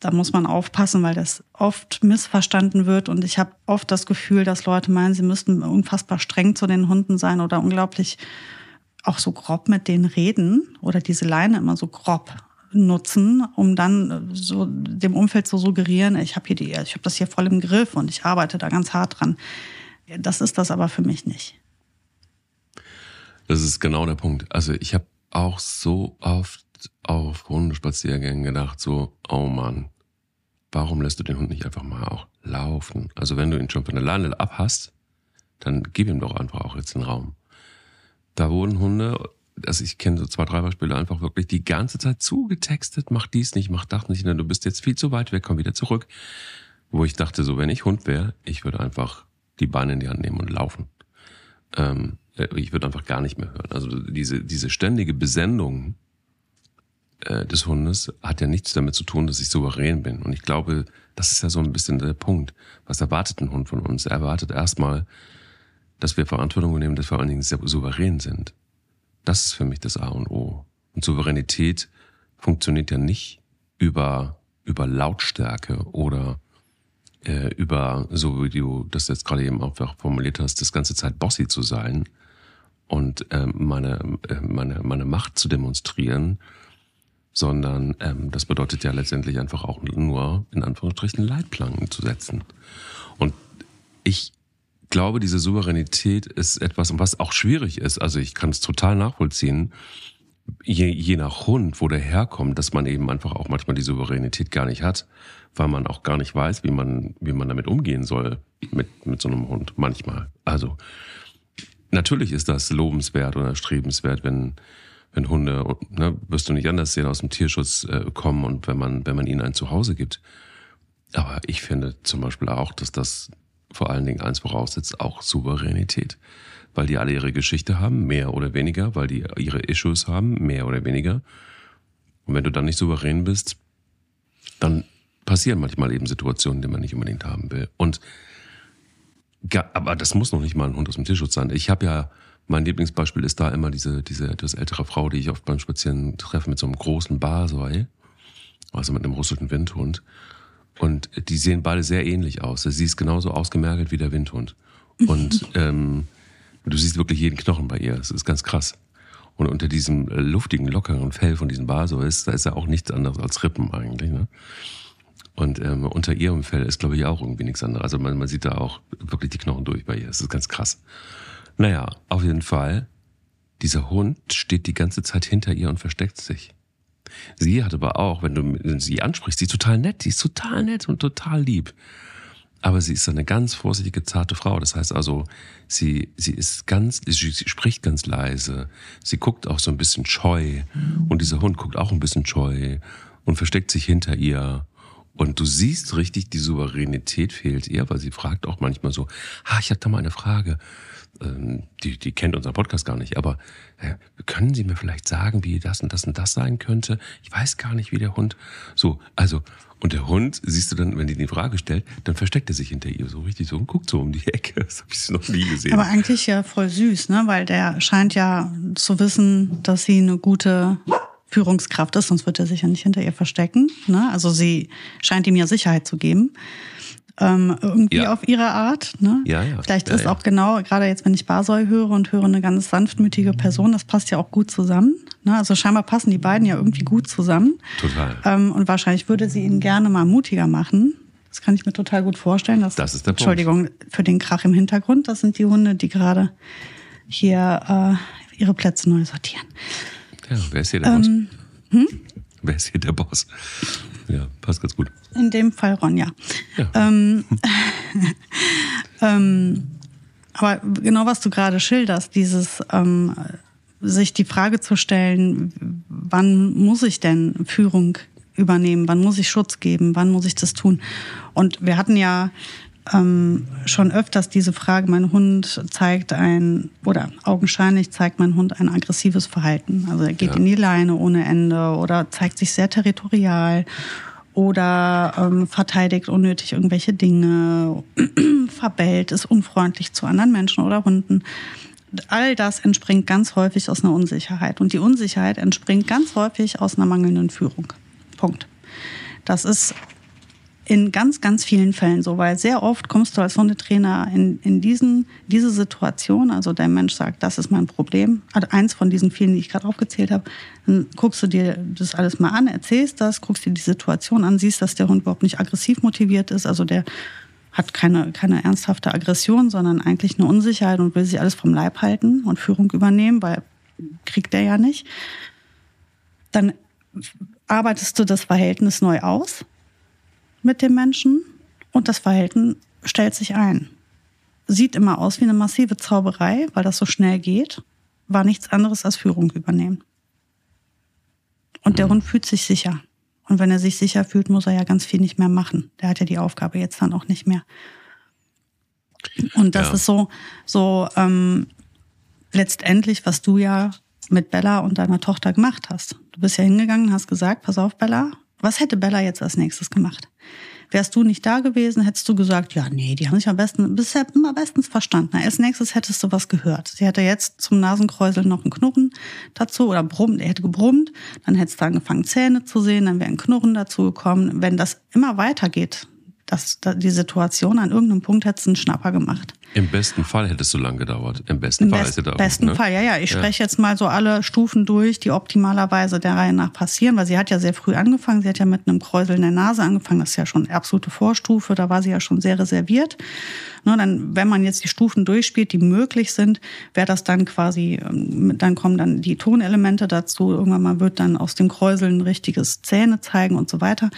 Da muss man aufpassen, weil das oft missverstanden wird und ich habe oft das Gefühl, dass Leute meinen, sie müssten unfassbar streng zu den Hunden sein oder unglaublich auch so grob mit denen reden oder diese Leine immer so grob nutzen, um dann so dem Umfeld zu suggerieren, ich habe hier die, ich habe das hier voll im Griff und ich arbeite da ganz hart dran. Das ist das aber für mich nicht.
Das ist genau der Punkt. Also ich habe auch so oft auf Hundespaziergängen gedacht, so, oh Mann, warum lässt du den Hund nicht einfach mal auch laufen? Also wenn du ihn schon von der Leine ab hast, dann gib ihm doch einfach auch jetzt den Raum. Da wurden Hunde, also ich kenne so zwei, drei Beispiele, einfach wirklich die ganze Zeit zugetextet, mach dies nicht, mach das nicht, du bist jetzt viel zu weit weg, komm wieder zurück. Wo ich dachte, so wenn ich Hund wäre, ich würde einfach die Beine in die Hand nehmen und laufen. Ähm, äh, ich würde einfach gar nicht mehr hören. Also diese, diese ständige Besendung äh, des Hundes hat ja nichts damit zu tun, dass ich souverän bin. Und ich glaube, das ist ja so ein bisschen der Punkt. Was erwartet ein Hund von uns? Er erwartet erstmal, dass wir Verantwortung übernehmen, dass wir vor allen Dingen sehr souverän sind. Das ist für mich das A und O. Und Souveränität funktioniert ja nicht über, über Lautstärke oder äh, über, so wie du das jetzt gerade eben auch formuliert hast, das ganze Zeit bossy zu sein und äh, meine, äh, meine, meine Macht zu demonstrieren, sondern ähm, das bedeutet ja letztendlich einfach auch nur, in Anführungsstrichen, Leitplanken zu setzen. Und ich glaube, diese Souveränität ist etwas, was auch schwierig ist. Also ich kann es total nachvollziehen, je, je nach Hund, wo der herkommt, dass man eben einfach auch manchmal die Souveränität gar nicht hat, weil man auch gar nicht weiß, wie man, wie man damit umgehen soll mit, mit so einem Hund. Manchmal. Also, natürlich ist das lobenswert oder strebenswert, wenn, wenn Hunde, ne, wirst du nicht anders sehen, aus dem Tierschutz äh, kommen und wenn man, wenn man ihnen ein Zuhause gibt. Aber ich finde zum Beispiel auch, dass das vor allen Dingen eins voraussetzt, auch Souveränität weil die alle ihre Geschichte haben, mehr oder weniger, weil die ihre Issues haben, mehr oder weniger. Und wenn du dann nicht souverän bist, dann passieren manchmal eben Situationen, die man nicht unbedingt haben will. Und aber das muss noch nicht mal ein Hund aus dem Tierschutz sein. Ich habe ja, mein Lieblingsbeispiel ist da immer diese, diese etwas ältere Frau, die ich oft beim Spazieren treffe mit so einem großen Basoi, also mit einem russischen Windhund. Und die sehen beide sehr ähnlich aus. Sie ist genauso ausgemergelt wie der Windhund. Und ähm, Du siehst wirklich jeden Knochen bei ihr. Das ist ganz krass. Und unter diesem luftigen, lockeren Fell von diesem ist, da ist ja auch nichts anderes als Rippen eigentlich. Ne? Und ähm, unter ihrem Fell ist, glaube ich, auch irgendwie nichts anderes. Also man, man sieht da auch wirklich die Knochen durch bei ihr. Das ist ganz krass. Naja, auf jeden Fall, dieser Hund steht die ganze Zeit hinter ihr und versteckt sich. Sie hat aber auch, wenn du sie ansprichst, sie ist total nett, sie ist total nett und total lieb. Aber sie ist eine ganz vorsichtige, zarte Frau. Das heißt also, sie, sie ist ganz, sie, sie spricht ganz leise. Sie guckt auch so ein bisschen scheu. Und dieser Hund guckt auch ein bisschen scheu und versteckt sich hinter ihr. Und du siehst richtig, die Souveränität fehlt ihr, weil sie fragt auch manchmal so, ah, ich habe da mal eine Frage. Ähm, die, die kennt unseren Podcast gar nicht, aber äh, können Sie mir vielleicht sagen, wie das und das und das sein könnte? Ich weiß gar nicht, wie der Hund. So, also, und der Hund, siehst du dann, wenn die die Frage stellt, dann versteckt er sich hinter ihr so richtig so und guckt so um die Ecke. <laughs> Das habe ich noch nie gesehen.
Aber eigentlich ja voll süß, ne? Weil der scheint ja zu wissen, dass sie eine gute Führungskraft ist, sonst wird er sich ja nicht hinter ihr verstecken. Ne? Also sie scheint ihm ja Sicherheit zu geben ähm, irgendwie ja. auf ihre Art. Ne?
Ja, ja.
Vielleicht ist auch genau, gerade jetzt, wenn ich Basoi höre und höre eine ganz sanftmütige Person, das passt ja auch gut zusammen. Ne? Also scheinbar passen die beiden ja irgendwie gut zusammen.
Total.
Ähm, und wahrscheinlich würde sie ihn gerne mal mutiger machen. Das kann ich mir total gut vorstellen. Dass,
das ist der
Entschuldigung
Punkt.
für den Krach im Hintergrund. Das sind die Hunde, die gerade hier äh, ihre Plätze neu sortieren.
Ja, wer ist hier der ähm, Boss? Hm? Wer ist hier der Boss? Ja, passt ganz gut.
In dem Fall Ronja. Ja. Ähm, <laughs> ähm, aber genau was du gerade schilderst, dieses ähm, sich die Frage zu stellen, wann muss ich denn Führung übernehmen, wann muss ich Schutz geben, wann muss ich das tun? Und wir hatten ja ähm, schon öfters diese Frage, mein Hund zeigt ein, oder augenscheinlich zeigt mein Hund ein aggressives Verhalten. Also er geht ja. in die Leine ohne Ende oder zeigt sich sehr territorial oder ähm, verteidigt unnötig irgendwelche Dinge, <clears throat> verbellt, ist unfreundlich zu anderen Menschen oder Hunden. All das entspringt ganz häufig aus einer Unsicherheit. Und die Unsicherheit entspringt ganz häufig aus einer mangelnden Führung. Punkt. Das ist in ganz, ganz vielen Fällen so, weil sehr oft kommst du als Hundetrainer in, in diesen, diese Situation, also der Mensch sagt, das ist mein Problem, also eins von diesen vielen, die ich gerade aufgezählt habe, dann guckst du dir das alles mal an, erzählst das, guckst dir die Situation an, siehst, dass der Hund überhaupt nicht aggressiv motiviert ist, also der hat keine, keine ernsthafte Aggression, sondern eigentlich eine Unsicherheit und will sich alles vom Leib halten und Führung übernehmen, weil kriegt der ja nicht. Dann arbeitest du das Verhältnis neu aus mit dem Menschen und das Verhalten stellt sich ein. Sieht immer aus wie eine massive Zauberei, weil das so schnell geht, war nichts anderes als Führung übernehmen. Und der mhm. Hund fühlt sich sicher. Und wenn er sich sicher fühlt, muss er ja ganz viel nicht mehr machen. Der hat ja die Aufgabe jetzt dann auch nicht mehr. Und das ja. ist so, so ähm, letztendlich, was du ja mit Bella und deiner Tochter gemacht hast. Du bist ja hingegangen, hast gesagt, pass auf, Bella, was hätte Bella jetzt als nächstes gemacht? Wärst du nicht da gewesen, hättest du gesagt, ja, nee, die haben sich am besten, bisher immer bestens verstanden. Als nächstes hättest du was gehört. Sie hätte jetzt zum Nasenkräuseln noch einen Knurren dazu oder brummt, er hätte gebrummt, dann hättest du angefangen, Zähne zu sehen, dann wäre ein Knurren dazu gekommen. Wenn das immer weitergeht, das, die Situation. An irgendeinem Punkt hättest du einen Schnapper gemacht.
Im besten Fall hätte es so lange gedauert. Im besten
Im
Fall
best,
hätte
besten
ne?
Fall, ja, ja. Ich ja. spreche jetzt mal so alle Stufen durch, die optimalerweise der Reihe nach passieren, weil sie hat ja sehr früh angefangen. Sie hat ja mit einem Kräuseln der Nase angefangen. Das ist ja schon absolute Vorstufe. Da war sie ja schon sehr reserviert. Ne, dann, wenn man jetzt die Stufen durchspielt, die möglich sind, wäre das dann quasi, ähm, dann kommen dann die Tonelemente dazu. Irgendwann mal wird dann aus dem Kräuseln ein richtiges Zähne zeigen und so weiter.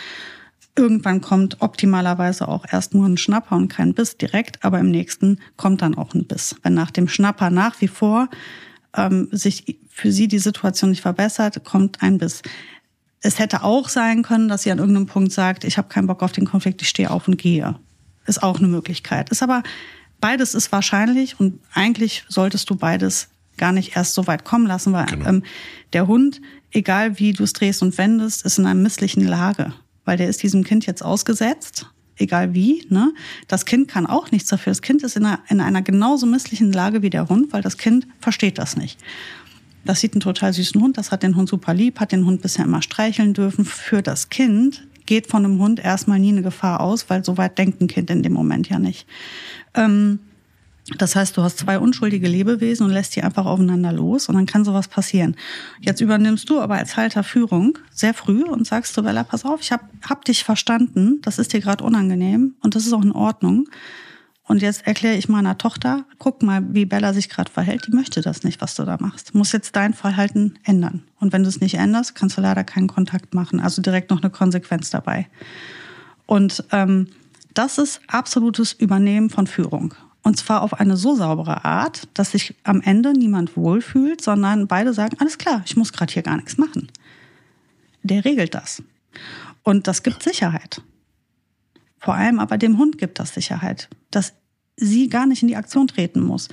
Irgendwann kommt optimalerweise auch erst nur ein Schnapper und kein Biss direkt, aber im nächsten kommt dann auch ein Biss. Wenn nach dem Schnapper nach wie vor ähm, sich für sie die Situation nicht verbessert, kommt ein Biss. Es hätte auch sein können, dass sie an irgendeinem Punkt sagt, ich habe keinen Bock auf den Konflikt, ich stehe auf und gehe. Ist auch eine Möglichkeit. Ist aber beides ist wahrscheinlich und eigentlich solltest du beides gar nicht erst so weit kommen lassen, weil genau. ähm, der Hund, egal wie du es drehst und wendest, ist in einer misslichen Lage weil der ist diesem Kind jetzt ausgesetzt, egal wie. Ne? Das Kind kann auch nichts dafür. Das Kind ist in einer, in einer genauso misslichen Lage wie der Hund, weil das Kind versteht das nicht. Das sieht einen total süßen Hund, das hat den Hund super lieb, hat den Hund bisher immer streicheln dürfen. Für das Kind geht von einem Hund erstmal nie eine Gefahr aus, weil so weit denkt ein Kind in dem Moment ja nicht. Ähm, das heißt, du hast zwei unschuldige Lebewesen und lässt die einfach aufeinander los und dann kann sowas passieren. Jetzt übernimmst du aber als Halter Führung sehr früh und sagst zu Bella, pass auf, ich hab, hab dich verstanden, das ist dir gerade unangenehm und das ist auch in Ordnung. Und jetzt erkläre ich meiner Tochter, guck mal, wie Bella sich gerade verhält. Die möchte das nicht, was du da machst. Du musst jetzt dein Verhalten ändern. Und wenn du es nicht änderst, kannst du leider keinen Kontakt machen. Also direkt noch eine Konsequenz dabei. Und ähm, das ist absolutes Übernehmen von Führung. Und zwar auf eine so saubere Art, dass sich am Ende niemand wohlfühlt, sondern beide sagen, alles klar, ich muss gerade hier gar nichts machen. Der regelt das. Und das gibt Sicherheit. Vor allem aber dem Hund gibt das Sicherheit, dass sie gar nicht in die Aktion treten muss.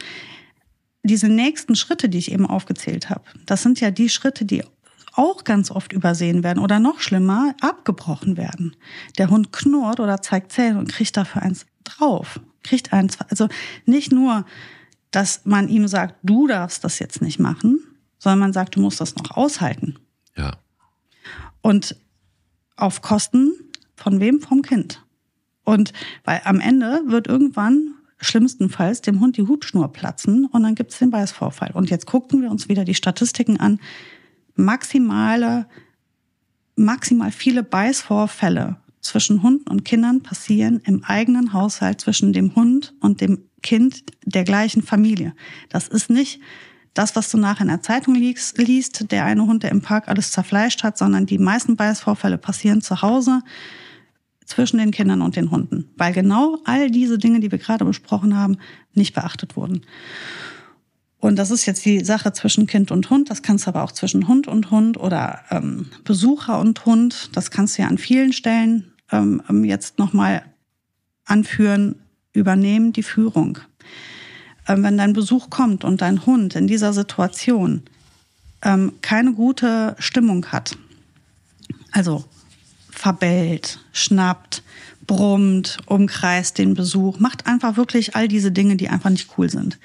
Diese nächsten Schritte, die ich eben aufgezählt habe, das sind ja die Schritte, die auch ganz oft übersehen werden oder noch schlimmer, abgebrochen werden. Der Hund knurrt oder zeigt Zähne und kriegt dafür eins drauf kriegt einen, also nicht nur, dass man ihm sagt, du darfst das jetzt nicht machen, sondern man sagt, du musst das noch aushalten.
Ja.
Und auf Kosten von wem? Vom Kind. Und weil am Ende wird irgendwann schlimmstenfalls dem Hund die Hutschnur platzen und dann gibt es den Beißvorfall. Und jetzt gucken wir uns wieder die Statistiken an. Maximale, maximal viele Beißvorfälle zwischen Hunden und Kindern passieren im eigenen Haushalt zwischen dem Hund und dem Kind der gleichen Familie. Das ist nicht das, was du nachher in der Zeitung liest, der eine Hund, der im Park alles zerfleischt hat, sondern die meisten Beißvorfälle passieren zu Hause zwischen den Kindern und den Hunden, weil genau all diese Dinge, die wir gerade besprochen haben, nicht beachtet wurden. Und das ist jetzt die Sache zwischen Kind und Hund. Das kannst du aber auch zwischen Hund und Hund oder ähm, Besucher und Hund. Das kannst du ja an vielen Stellen ähm, jetzt nochmal anführen, übernehmen die Führung. Ähm, wenn dein Besuch kommt und dein Hund in dieser Situation ähm, keine gute Stimmung hat, also verbellt, schnappt, brummt, umkreist den Besuch, macht einfach wirklich all diese Dinge, die einfach nicht cool sind.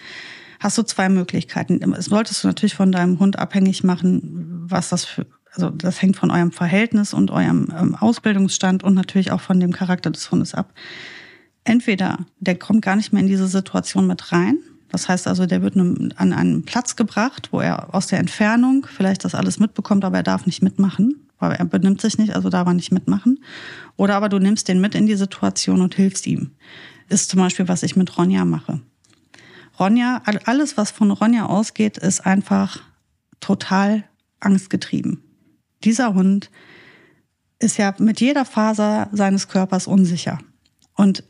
Hast du zwei Möglichkeiten. Es solltest du natürlich von deinem Hund abhängig machen, was das für, also das hängt von eurem Verhältnis und eurem ähm, Ausbildungsstand und natürlich auch von dem Charakter des Hundes ab. Entweder der kommt gar nicht mehr in diese Situation mit rein. Das heißt also, der wird an einen Platz gebracht, wo er aus der Entfernung vielleicht das alles mitbekommt, aber er darf nicht mitmachen, weil er benimmt sich nicht, also darf er nicht mitmachen. Oder aber du nimmst den mit in die Situation und hilfst ihm. Ist zum Beispiel, was ich mit Ronja mache. Ronja, alles, was von Ronja ausgeht, ist einfach total angstgetrieben dieser Hund ist ja mit jeder Faser seines Körpers unsicher. Und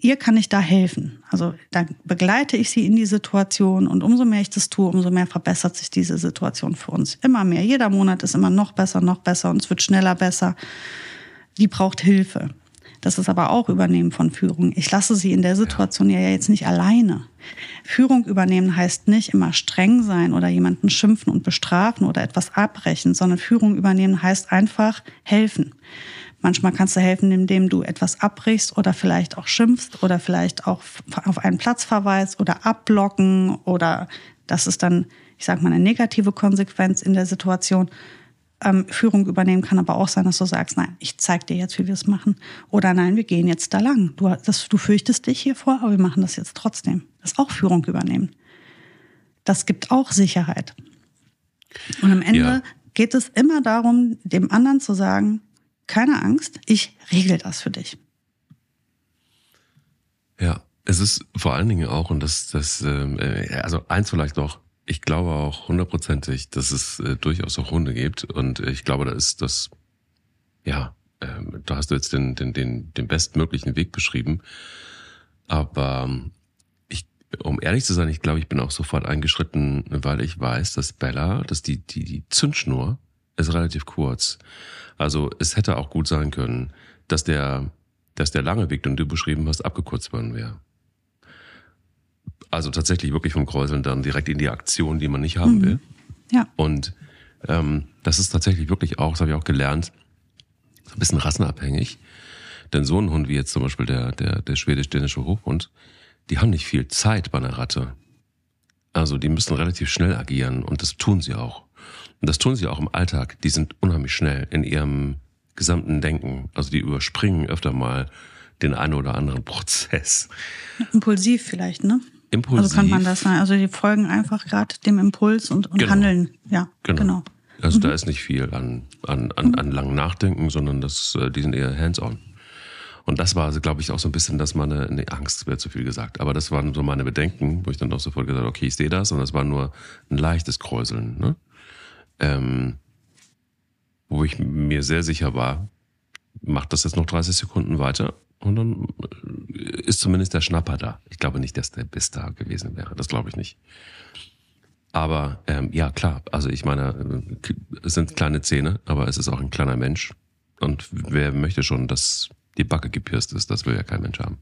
ihr kann ich da helfen. Also dann begleite ich sie in die Situation und umso mehr ich das tue, umso mehr verbessert sich diese Situation für uns. Immer mehr. Jeder Monat ist immer noch besser, noch besser und es wird schneller besser. Die braucht Hilfe. Das ist aber auch Übernehmen von Führung. Ich lasse sie in der Situation ja jetzt nicht alleine. Führung übernehmen heißt nicht immer streng sein oder jemanden schimpfen und bestrafen oder etwas abbrechen, sondern Führung übernehmen heißt einfach helfen. Manchmal kannst du helfen, indem du etwas abbrichst oder vielleicht auch schimpfst oder vielleicht auch auf einen Platz verweist oder abblocken oder das ist dann, ich sag mal, eine negative Konsequenz in der Situation. Ähm, Führung übernehmen kann aber auch sein, dass du sagst, nein, ich zeig dir jetzt, wie wir es machen. Oder nein, wir gehen jetzt da lang. Du, das, du fürchtest dich hier vor, aber wir machen das jetzt trotzdem. Das ist auch Führung übernehmen. Das gibt auch Sicherheit. Und am Ende ja. geht es immer darum, dem anderen zu sagen, keine Angst, ich regel das für dich.
Ja, es ist vor allen Dingen auch, und das, das, ähm, äh, also eins vielleicht noch, ich glaube auch hundertprozentig, dass es äh, durchaus auch Hunde gibt. Und ich glaube, da ist das, ja, ähm, da hast du jetzt den, den, den, den bestmöglichen Weg beschrieben. Aber ähm, ich, um ehrlich zu sein, ich glaube, ich bin auch sofort eingeschritten, weil ich weiß, dass Bella, dass die, die, die Zündschnur ist relativ kurz. Also es hätte auch gut sein können, dass der, dass der lange Weg, den du beschrieben hast, abgekürzt worden wäre. Also tatsächlich wirklich vom Kräuseln dann direkt in die Aktion, die man nicht haben mhm. will.
Ja.
Und ähm, das ist tatsächlich wirklich auch, das habe ich auch gelernt, ein bisschen rassenabhängig. Denn so ein Hund wie jetzt zum Beispiel der, der, der schwedisch-dänische Hochhund, die haben nicht viel Zeit bei einer Ratte. Also die müssen relativ schnell agieren und das tun sie auch. Und das tun sie auch im Alltag. Die sind unheimlich schnell in ihrem gesamten Denken. Also die überspringen öfter mal den einen oder anderen Prozess.
Impulsiv vielleicht, ne? Impulsiv. Also kann man das sagen. Also die folgen einfach gerade dem Impuls und, und genau. handeln. Ja, genau. genau.
Also mhm. da ist nicht viel an, an, an, mhm. an langem Nachdenken, sondern das, äh, die sind eher hands-on. Und das war, glaube ich, auch so ein bisschen, dass meine, nee, Angst wäre zu viel gesagt, aber das waren so meine Bedenken, wo ich dann auch sofort gesagt habe, okay, ich sehe das, und das war nur ein leichtes Kräuseln. Ne? Ähm, wo ich mir sehr sicher war, macht das jetzt noch 30 Sekunden weiter und dann äh, ist zumindest der Schnapper da. Ich glaube nicht, dass der Biss da gewesen wäre. Das glaube ich nicht. Aber ähm, ja, klar. Also ich meine, es sind kleine Zähne, aber es ist auch ein kleiner Mensch. Und wer möchte schon, dass die Backe gepierst ist? Das will ja kein Mensch haben.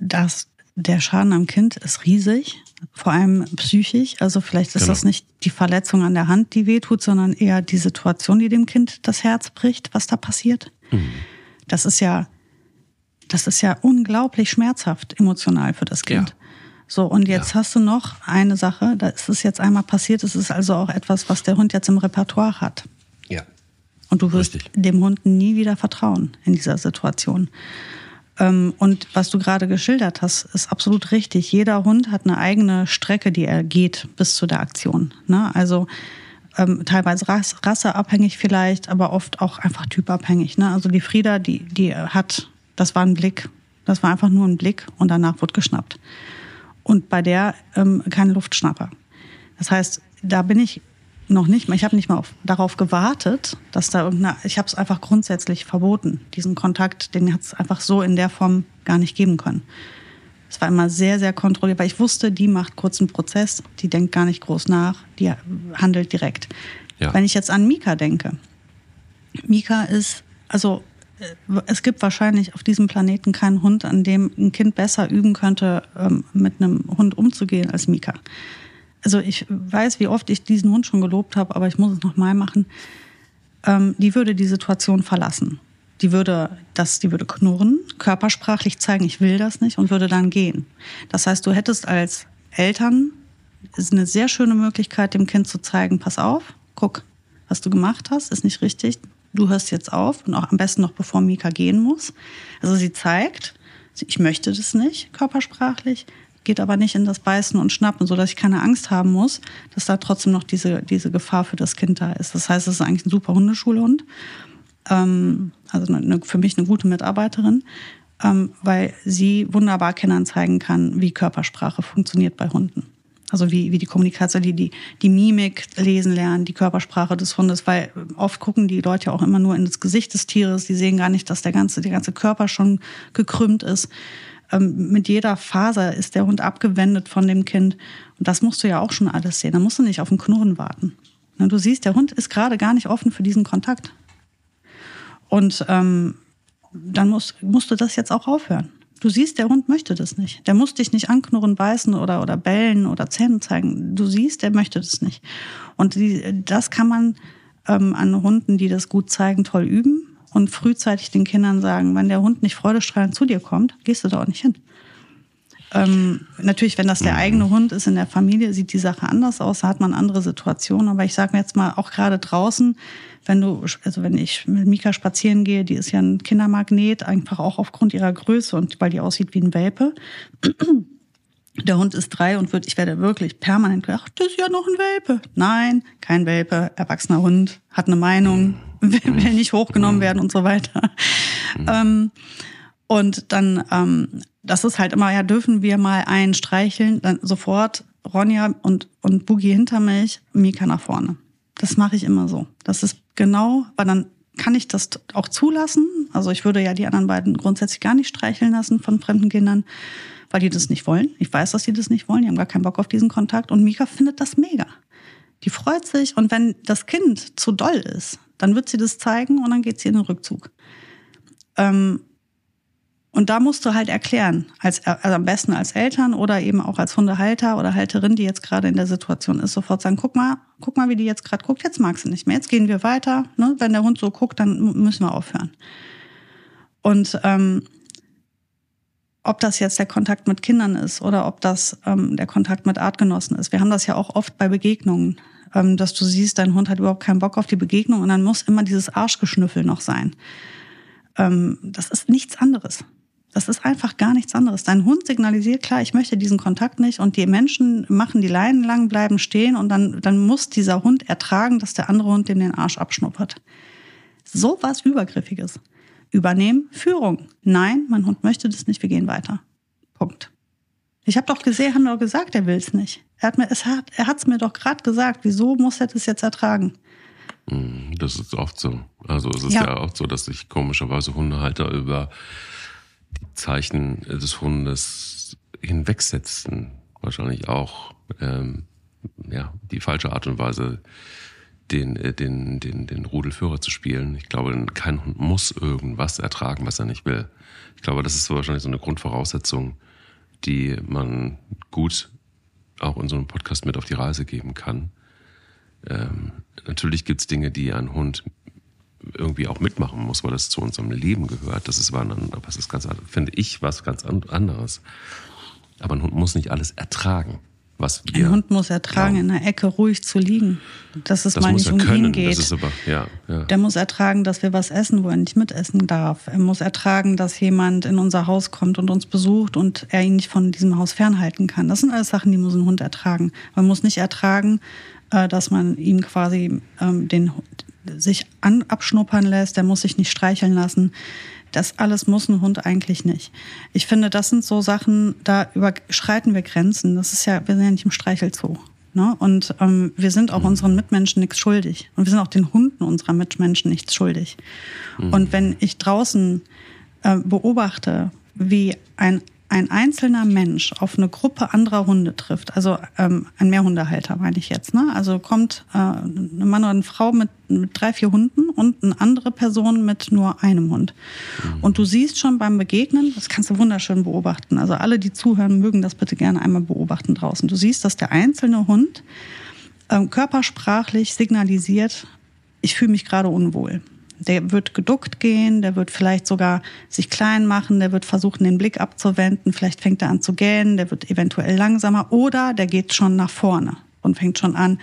Das, der Schaden am Kind ist riesig, vor allem psychisch. Also vielleicht ist genau. das nicht die Verletzung an der Hand, die wehtut, sondern eher die Situation, die dem Kind das Herz bricht, was da passiert. Mhm. Das ist ja das ist ja unglaublich schmerzhaft emotional für das Kind. Ja. So, und jetzt ja. hast du noch eine Sache, da ist es jetzt einmal passiert, es ist also auch etwas, was der Hund jetzt im Repertoire hat.
Ja.
Und du wirst Richtig. dem Hund nie wieder vertrauen in dieser Situation. Ähm, und was du gerade geschildert hast, ist absolut richtig. Jeder Hund hat eine eigene Strecke, die er geht bis zu der Aktion. Ne? Also ähm, teilweise rasseabhängig vielleicht, aber oft auch einfach typabhängig. Ne? Also die Frieda, die, die hat das war ein Blick. Das war einfach nur ein Blick und danach wurde geschnappt. Und bei der ähm, kein Luftschnapper. Das heißt, da bin ich noch nicht mal, ich habe nicht mal auf, darauf gewartet, dass da irgendeine, ich habe es einfach grundsätzlich verboten. Diesen Kontakt, den hat es einfach so in der Form gar nicht geben können. Es war immer sehr, sehr kontrolliert, weil ich wusste, die macht kurzen Prozess, die denkt gar nicht groß nach, die handelt direkt. Ja. Wenn ich jetzt an Mika denke, Mika ist, also es gibt wahrscheinlich auf diesem Planeten keinen Hund, an dem ein Kind besser üben könnte, ähm, mit einem Hund umzugehen als Mika. Also ich weiß, wie oft ich diesen Hund schon gelobt habe, aber ich muss es nochmal machen. Ähm, die würde die Situation verlassen. Die würde das, die würde knurren, körpersprachlich zeigen, ich will das nicht und würde dann gehen. Das heißt, du hättest als Eltern ist eine sehr schöne Möglichkeit, dem Kind zu zeigen, pass auf, guck, was du gemacht hast, ist nicht richtig, du hörst jetzt auf und auch am besten noch bevor Mika gehen muss. Also sie zeigt, ich möchte das nicht körpersprachlich, geht aber nicht in das Beißen und Schnappen, sodass ich keine Angst haben muss, dass da trotzdem noch diese, diese Gefahr für das Kind da ist. Das heißt, es ist eigentlich ein super Hundeschulhund. Ähm, also eine, für mich eine gute Mitarbeiterin, ähm, weil sie wunderbar Kindern zeigen kann, wie Körpersprache funktioniert bei Hunden. Also wie, wie die Kommunikation, die, die, die Mimik lesen lernen, die Körpersprache des Hundes, weil oft gucken die Leute ja auch immer nur in das Gesicht des Tieres, die sehen gar nicht, dass der ganze, der ganze Körper schon gekrümmt ist. Ähm, mit jeder Faser ist der Hund abgewendet von dem Kind. Und das musst du ja auch schon alles sehen. Da musst du nicht auf den Knurren warten. Du siehst, der Hund ist gerade gar nicht offen für diesen Kontakt. Und ähm, dann musst, musst du das jetzt auch aufhören. Du siehst, der Hund möchte das nicht. Der muss dich nicht anknurren, beißen oder, oder bellen oder Zähne zeigen. Du siehst, der möchte das nicht. Und die, das kann man ähm, an Hunden, die das gut zeigen, toll üben und frühzeitig den Kindern sagen, wenn der Hund nicht freudestrahlend zu dir kommt, gehst du da auch nicht hin. Ähm, natürlich, wenn das der mhm. eigene Hund ist in der Familie, sieht die Sache anders aus, da hat man andere Situationen. Aber ich sage mir jetzt mal, auch gerade draußen, wenn du, also wenn ich mit Mika spazieren gehe, die ist ja ein Kindermagnet, einfach auch aufgrund ihrer Größe und weil die aussieht wie ein Welpe. Der Hund ist drei und wird, ich werde wirklich permanent gedacht, das ist ja noch ein Welpe. Nein, kein Welpe, erwachsener Hund, hat eine Meinung, <laughs> will, nicht hochgenommen werden und so weiter. Mhm. Ähm, und dann, ähm, das ist halt immer, ja, dürfen wir mal einen streicheln, dann sofort Ronja und, und Boogie hinter mich, Mika nach vorne. Das mache ich immer so. Das ist genau, weil dann kann ich das auch zulassen. Also ich würde ja die anderen beiden grundsätzlich gar nicht streicheln lassen von fremden Kindern, weil die das nicht wollen. Ich weiß, dass die das nicht wollen. Die haben gar keinen Bock auf diesen Kontakt. Und Mika findet das mega. Die freut sich. Und wenn das Kind zu doll ist, dann wird sie das zeigen und dann geht sie in den Rückzug. Ähm, und da musst du halt erklären, als, also am besten als Eltern oder eben auch als Hundehalter oder Halterin, die jetzt gerade in der Situation ist, sofort sagen, guck mal, guck mal, wie die jetzt gerade guckt, jetzt mag sie nicht mehr, jetzt gehen wir weiter. Ne? Wenn der Hund so guckt, dann müssen wir aufhören. Und ähm, ob das jetzt der Kontakt mit Kindern ist oder ob das ähm, der Kontakt mit Artgenossen ist. Wir haben das ja auch oft bei Begegnungen, ähm, dass du siehst, dein Hund hat überhaupt keinen Bock auf die Begegnung und dann muss immer dieses Arschgeschnüffel noch sein. Ähm, das ist nichts anderes. Das ist einfach gar nichts anderes. Dein Hund signalisiert klar, ich möchte diesen Kontakt nicht und die Menschen machen die Leinen lang, bleiben stehen und dann, dann muss dieser Hund ertragen, dass der andere Hund dem den Arsch abschnuppert. So was Übergriffiges. Übernehmen, Führung. Nein, mein Hund möchte das nicht, wir gehen weiter. Punkt. Ich habe doch gesehen, haben doch gesagt, er will es nicht. Er hat mir, es hat, er hat's mir doch gerade gesagt. Wieso muss er das jetzt ertragen?
Hm, das ist oft so. Also es ist ja, ja oft so, dass sich komischerweise Hundehalter über die Zeichen des Hundes hinwegsetzen. Wahrscheinlich auch ähm, ja, die falsche Art und Weise, den, äh, den, den, den Rudelführer zu spielen. Ich glaube, kein Hund muss irgendwas ertragen, was er nicht will. Ich glaube, das ist wahrscheinlich so eine Grundvoraussetzung, die man gut auch in so einem Podcast mit auf die Reise geben kann. Ähm, natürlich gibt's Dinge, die ein Hund irgendwie auch mitmachen muss, weil das zu unserem Leben gehört. Das ist, was ist ganz, finde ich, was ganz anderes. Aber ein Hund muss nicht alles ertragen. Was wir
ein Hund muss ertragen, glauben. in der Ecke ruhig zu liegen. Dass es das mal nicht um können. ihn geht. Das ist aber, ja, ja. Der muss ertragen, dass wir was essen, wo er nicht mitessen darf. Er muss ertragen, dass jemand in unser Haus kommt und uns besucht und er ihn nicht von diesem Haus fernhalten kann. Das sind alles Sachen, die muss ein Hund ertragen. Man muss nicht ertragen, äh, dass man ihm quasi ähm, den, sich an, abschnuppern lässt, der muss sich nicht streicheln lassen. Das alles muss ein Hund eigentlich nicht. Ich finde, das sind so Sachen, da überschreiten wir Grenzen. Das ist ja, wir sind ja nicht im Streichelzoo. Ne? Und ähm, wir sind auch mhm. unseren Mitmenschen nichts schuldig. Und wir sind auch den Hunden unserer Mitmenschen nichts schuldig. Mhm. Und wenn ich draußen äh, beobachte, wie ein ein einzelner Mensch auf eine Gruppe anderer Hunde trifft, also ähm, ein Mehrhundehalter meine ich jetzt, ne? also kommt äh, ein Mann oder eine Frau mit, mit drei, vier Hunden und eine andere Person mit nur einem Hund. Mhm. Und du siehst schon beim Begegnen, das kannst du wunderschön beobachten, also alle, die zuhören, mögen das bitte gerne einmal beobachten draußen. Du siehst, dass der einzelne Hund ähm, körpersprachlich signalisiert, ich fühle mich gerade unwohl. Der wird geduckt gehen, der wird vielleicht sogar sich klein machen, der wird versuchen, den Blick abzuwenden, vielleicht fängt er an zu gähnen, der wird eventuell langsamer oder der geht schon nach vorne und fängt schon an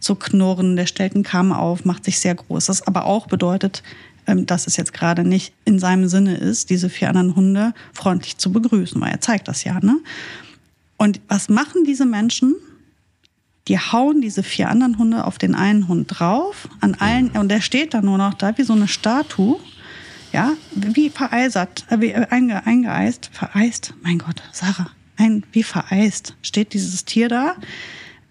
zu knurren, der stellt einen Kamm auf, macht sich sehr groß. Das aber auch bedeutet, ähm, dass es jetzt gerade nicht in seinem Sinne ist, diese vier anderen Hunde freundlich zu begrüßen, weil er zeigt das ja. Ne? Und was machen diese Menschen? Die hauen diese vier anderen Hunde auf den einen Hund drauf, an allen, und der steht dann nur noch da wie so eine Statue, ja, wie vereisert, äh, wie äh, einge, eingeeist, vereist, mein Gott, Sarah, ein, wie vereist steht dieses Tier da.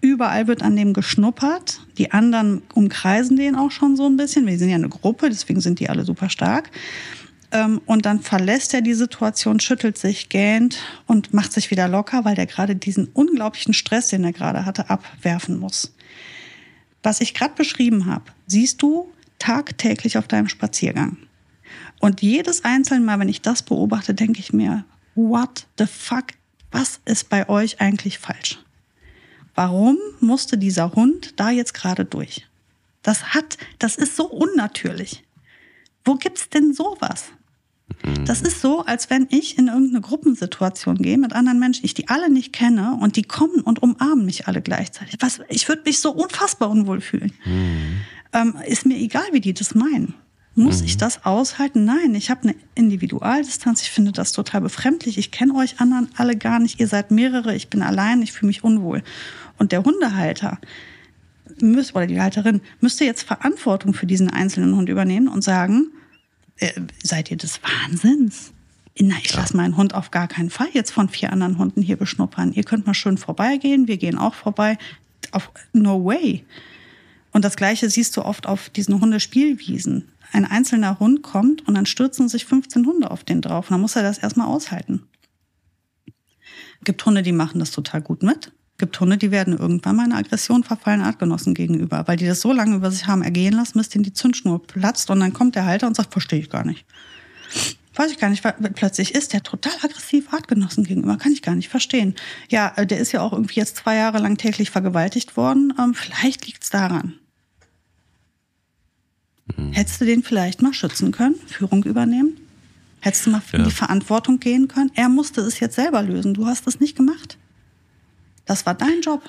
Überall wird an dem geschnuppert. Die anderen umkreisen den auch schon so ein bisschen. Wir sind ja eine Gruppe, deswegen sind die alle super stark. Ähm, und dann verlässt er die Situation, schüttelt sich, gähnt und macht sich wieder locker, weil der gerade diesen unglaublichen Stress, den er gerade hatte, abwerfen muss. Was ich gerade beschrieben habe, siehst du tagtäglich auf deinem Spaziergang. Und jedes einzelne Mal, wenn ich das beobachte, denke ich mir, what the fuck, was ist bei euch eigentlich falsch? Warum musste dieser Hund da jetzt gerade durch? Das hat, das ist so unnatürlich. Wo gibt's denn sowas? Das ist so, als wenn ich in irgendeine Gruppensituation gehe mit anderen Menschen, ich die alle nicht kenne und die kommen und umarmen mich alle gleichzeitig. Was, ich würde mich so unfassbar unwohl fühlen. Mhm. Ähm, ist mir egal, wie die das meinen. Muss mhm. ich das aushalten? Nein, ich habe eine Individualdistanz. Ich finde das total befremdlich. Ich kenne euch anderen alle gar nicht. Ihr seid mehrere. Ich bin allein. Ich fühle mich unwohl. Und der Hundehalter müsste, oder die Halterin müsste jetzt Verantwortung für diesen einzelnen Hund übernehmen und sagen, äh, seid ihr des Wahnsinns? Na, ich lasse meinen Hund auf gar keinen Fall jetzt von vier anderen Hunden hier beschnuppern. Ihr könnt mal schön vorbeigehen, wir gehen auch vorbei. Auf no way. Und das Gleiche siehst du oft auf diesen Hundespielwiesen. Ein einzelner Hund kommt und dann stürzen sich 15 Hunde auf den drauf. Und dann muss er das erstmal aushalten. Gibt Hunde, die machen das total gut mit. Gibt Hunde, die werden irgendwann mal in Aggression verfallen Artgenossen gegenüber, weil die das so lange über sich haben ergehen lassen, bis denen die Zündschnur platzt und dann kommt der Halter und sagt, verstehe ich gar nicht. Weiß ich gar nicht, weil plötzlich ist der total aggressiv Artgenossen gegenüber, kann ich gar nicht verstehen. Ja, äh, der ist ja auch irgendwie jetzt zwei Jahre lang täglich vergewaltigt worden. Ähm, vielleicht liegt's daran. Mhm. Hättest du den vielleicht mal schützen können, Führung übernehmen? Hättest du mal ja. in die Verantwortung gehen können? Er musste es jetzt selber lösen. Du hast es nicht gemacht. Das war dein Job.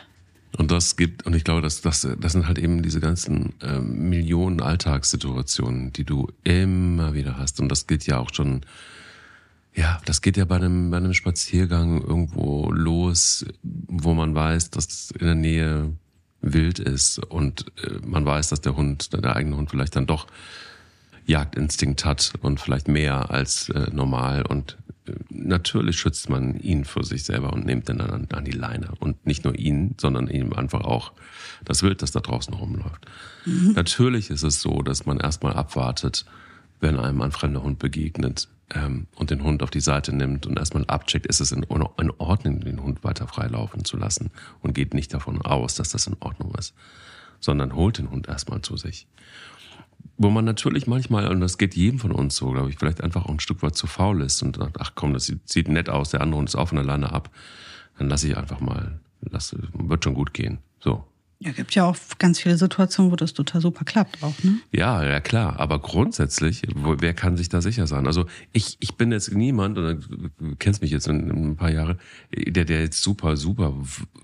Und das gibt, und ich glaube, das, das, das sind halt eben diese ganzen äh, Millionen Alltagssituationen, die du immer wieder hast. Und das geht ja auch schon, ja, das geht ja bei einem, bei einem Spaziergang irgendwo los, wo man weiß, dass in der Nähe wild ist und äh, man weiß, dass der Hund, der eigene Hund vielleicht dann doch Jagdinstinkt hat und vielleicht mehr als äh, normal und natürlich schützt man ihn für sich selber und nimmt ihn dann an, die Leine. Und nicht nur ihn, sondern eben einfach auch das Wild, das da draußen rumläuft. Mhm. Natürlich ist es so, dass man erstmal abwartet, wenn einem ein fremder Hund begegnet ähm, und den Hund auf die Seite nimmt und erstmal abcheckt, ist es in, in Ordnung, den Hund weiter freilaufen zu lassen und geht nicht davon aus, dass das in Ordnung ist, sondern holt den Hund erstmal zu sich wo man natürlich manchmal, und das geht jedem von uns so, glaube ich, vielleicht einfach auch ein Stück weit zu faul ist und sagt, ach komm, das sieht, nett aus, der andere ist auch von alleine ab, dann lasse ich einfach mal, lass, wird schon gut gehen. So.
Ja, gibt ja auch ganz viele Situationen, wo das total super klappt auch, ne?
Ja, ja klar. Aber grundsätzlich, wo, wer kann sich da sicher sein? Also ich, ich bin jetzt niemand, oder du kennst mich jetzt in, in ein paar Jahre, der, der jetzt super, super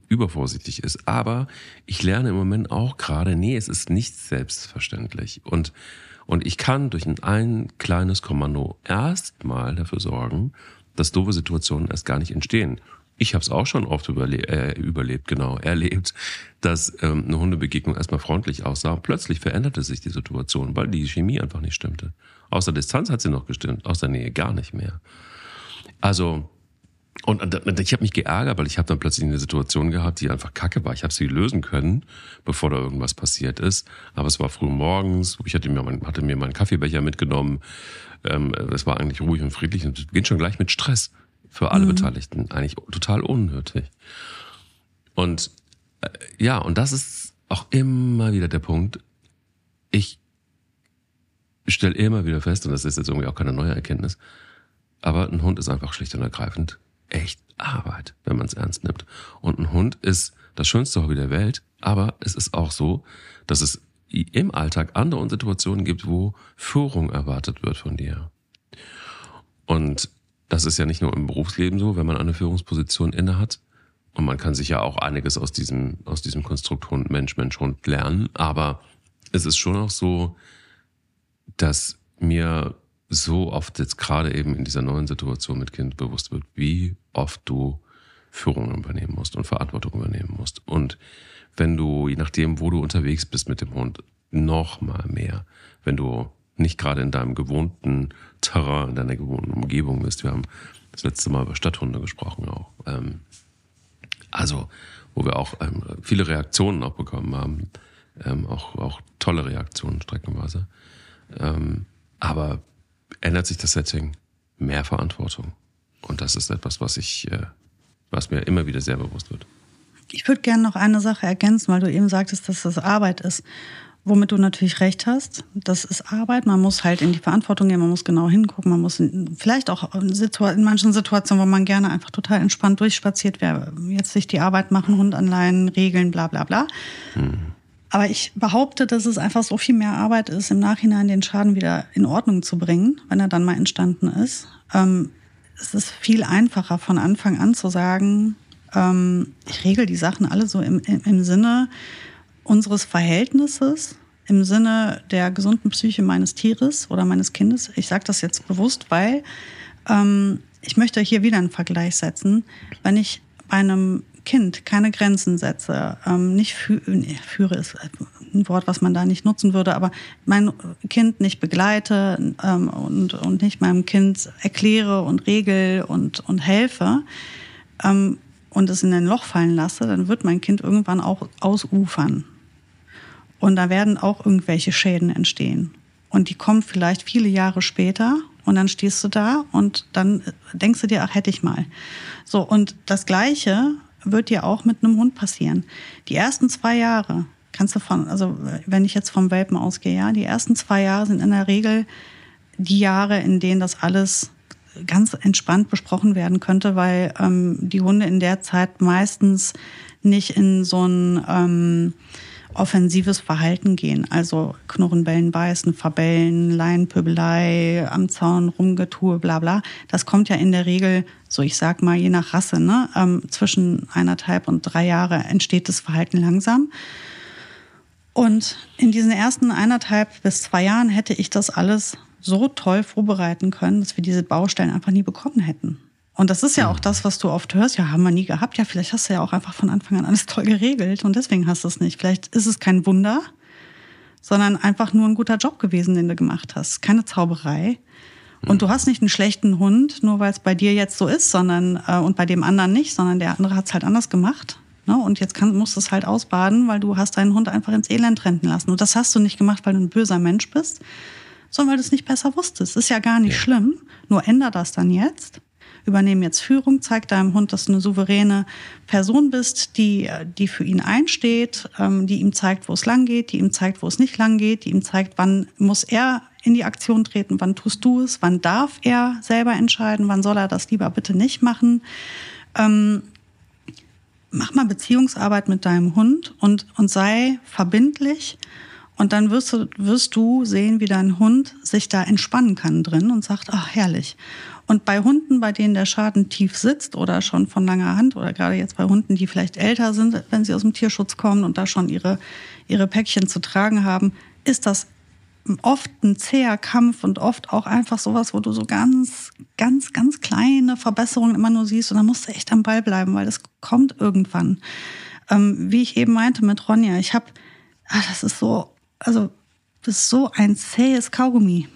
übervorsichtig ist. Aber ich lerne im Moment auch gerade, nee, es ist nicht selbstverständlich. Und, und ich kann durch ein, ein kleines Kommando erstmal dafür sorgen, dass doofe Situationen erst gar nicht entstehen. Ich habe es auch schon oft überle äh, überlebt, genau, <laughs> erlebt, dass ähm, eine Hundebegegnung erstmal freundlich aussah. Plötzlich veränderte sich die Situation, weil die Chemie einfach nicht stimmte. Aus der Distanz hat sie noch gestimmt, aus der Nähe gar nicht mehr. Also, und, und ich habe mich geärgert, weil ich habe dann plötzlich eine Situation gehabt, die einfach kacke war. Ich habe sie lösen können, bevor da irgendwas passiert ist. Aber es war früh morgens, ich hatte mir, mein, hatte mir meinen Kaffeebecher mitgenommen. Ähm, es war eigentlich ruhig und friedlich und es beginnt schon gleich mit Stress für alle mhm. Beteiligten eigentlich total unnötig. Und äh, ja, und das ist auch immer wieder der Punkt. Ich stelle immer wieder fest, und das ist jetzt irgendwie auch keine neue Erkenntnis, aber ein Hund ist einfach schlicht und ergreifend echt Arbeit, wenn man es ernst nimmt. Und ein Hund ist das schönste Hobby der Welt, aber es ist auch so, dass es im Alltag andere Situationen gibt, wo Führung erwartet wird von dir. Und das ist ja nicht nur im Berufsleben so, wenn man eine Führungsposition innehat. Und man kann sich ja auch einiges aus diesem, aus diesem Konstrukt Hund, Mensch, Mensch, Hund lernen. Aber es ist schon auch so, dass mir so oft jetzt gerade eben in dieser neuen Situation mit Kind bewusst wird, wie oft du Führung übernehmen musst und Verantwortung übernehmen musst. Und wenn du, je nachdem, wo du unterwegs bist mit dem Hund, noch mal mehr. Wenn du nicht gerade in deinem gewohnten Terrain, in deiner gewohnten Umgebung bist. Wir haben das letzte Mal über Stadthunde gesprochen auch. Ähm, also, wo wir auch ähm, viele Reaktionen auch bekommen haben. Ähm, auch, auch tolle Reaktionen streckenweise. Ähm, aber ändert sich das Setting, mehr Verantwortung. Und das ist etwas, was ich, äh, was mir immer wieder sehr bewusst wird.
Ich würde gerne noch eine Sache ergänzen, weil du eben sagtest, dass das Arbeit ist. Womit du natürlich recht hast, das ist Arbeit. Man muss halt in die Verantwortung gehen, man muss genau hingucken, man muss in, vielleicht auch in, in, manchen Situationen, wo man gerne einfach total entspannt durchspaziert wäre, jetzt sich die Arbeit machen, Hund anleihen, Regeln, bla bla bla. Mhm. Aber ich behaupte, dass es einfach so viel mehr Arbeit ist, im Nachhinein den Schaden wieder in Ordnung zu bringen, wenn er dann mal entstanden ist. Ähm, es ist viel einfacher von Anfang an zu sagen, ähm, ich regel die Sachen alle so im, im, im Sinne unseres Verhältnisses, im Sinne der gesunden Psyche meines Tieres oder meines Kindes. Ich sage das jetzt bewusst, weil ähm, ich möchte hier wieder einen Vergleich setzen. Wenn ich einem Kind keine Grenzen setze, ähm, nicht fü nee, führe ist ein Wort, was man da nicht nutzen würde, aber mein Kind nicht begleite ähm, und, und nicht meinem Kind erkläre und regel und, und helfe ähm, und es in ein Loch fallen lasse, dann wird mein Kind irgendwann auch ausufern. Und da werden auch irgendwelche Schäden entstehen. Und die kommen vielleicht viele Jahre später und dann stehst du da und dann denkst du dir, ach, hätte ich mal. So, und das Gleiche wird dir auch mit einem Hund passieren. Die ersten zwei Jahre kannst du von, also wenn ich jetzt vom Welpen ausgehe, ja, die ersten zwei Jahre sind in der Regel die Jahre, in denen das alles ganz entspannt besprochen werden könnte, weil ähm, die Hunde in der Zeit meistens nicht in so ein ähm, offensives Verhalten gehen. Also Knurren, Bellen, Beißen, Verbellen, Laienpöbelei, am Zaun rumgetue, bla bla. Das kommt ja in der Regel, so ich sag mal, je nach Rasse, ne? Ähm, zwischen eineinhalb und drei Jahre entsteht das Verhalten langsam. Und in diesen ersten eineinhalb bis zwei Jahren hätte ich das alles so toll vorbereiten können, dass wir diese Baustellen einfach nie bekommen hätten. Und das ist ja auch das, was du oft hörst. Ja, haben wir nie gehabt. Ja, vielleicht hast du ja auch einfach von Anfang an alles toll geregelt und deswegen hast du es nicht. Vielleicht ist es kein Wunder, sondern einfach nur ein guter Job gewesen, den du gemacht hast. Keine Zauberei. Und du hast nicht einen schlechten Hund, nur weil es bei dir jetzt so ist, sondern äh, und bei dem anderen nicht, sondern der andere hat es halt anders gemacht. Ne? Und jetzt kann, musst du es halt ausbaden, weil du hast deinen Hund einfach ins Elend rennen lassen. Und das hast du nicht gemacht, weil du ein böser Mensch bist, sondern weil du es nicht besser wusstest. Ist ja gar nicht ja. schlimm. Nur änder das dann jetzt übernehmen jetzt Führung, zeig deinem Hund, dass du eine souveräne Person bist, die, die für ihn einsteht, ähm, die ihm zeigt, wo es lang geht, die ihm zeigt, wo es nicht lang geht, die ihm zeigt, wann muss er in die Aktion treten, wann tust du es, wann darf er selber entscheiden, wann soll er das lieber bitte nicht machen. Ähm, mach mal Beziehungsarbeit mit deinem Hund und, und sei verbindlich. Und dann wirst du, wirst du sehen, wie dein Hund sich da entspannen kann drin und sagt, ach, herrlich. Und bei Hunden, bei denen der Schaden tief sitzt oder schon von langer Hand oder gerade jetzt bei Hunden, die vielleicht älter sind, wenn sie aus dem Tierschutz kommen und da schon ihre, ihre Päckchen zu tragen haben, ist das oft ein zäher Kampf und oft auch einfach sowas, wo du so ganz, ganz, ganz kleine Verbesserungen immer nur siehst und dann musst du echt am Ball bleiben, weil das kommt irgendwann. Ähm, wie ich eben meinte mit Ronja, ich habe, ah, das ist so, also das ist so ein zähes Kaugummi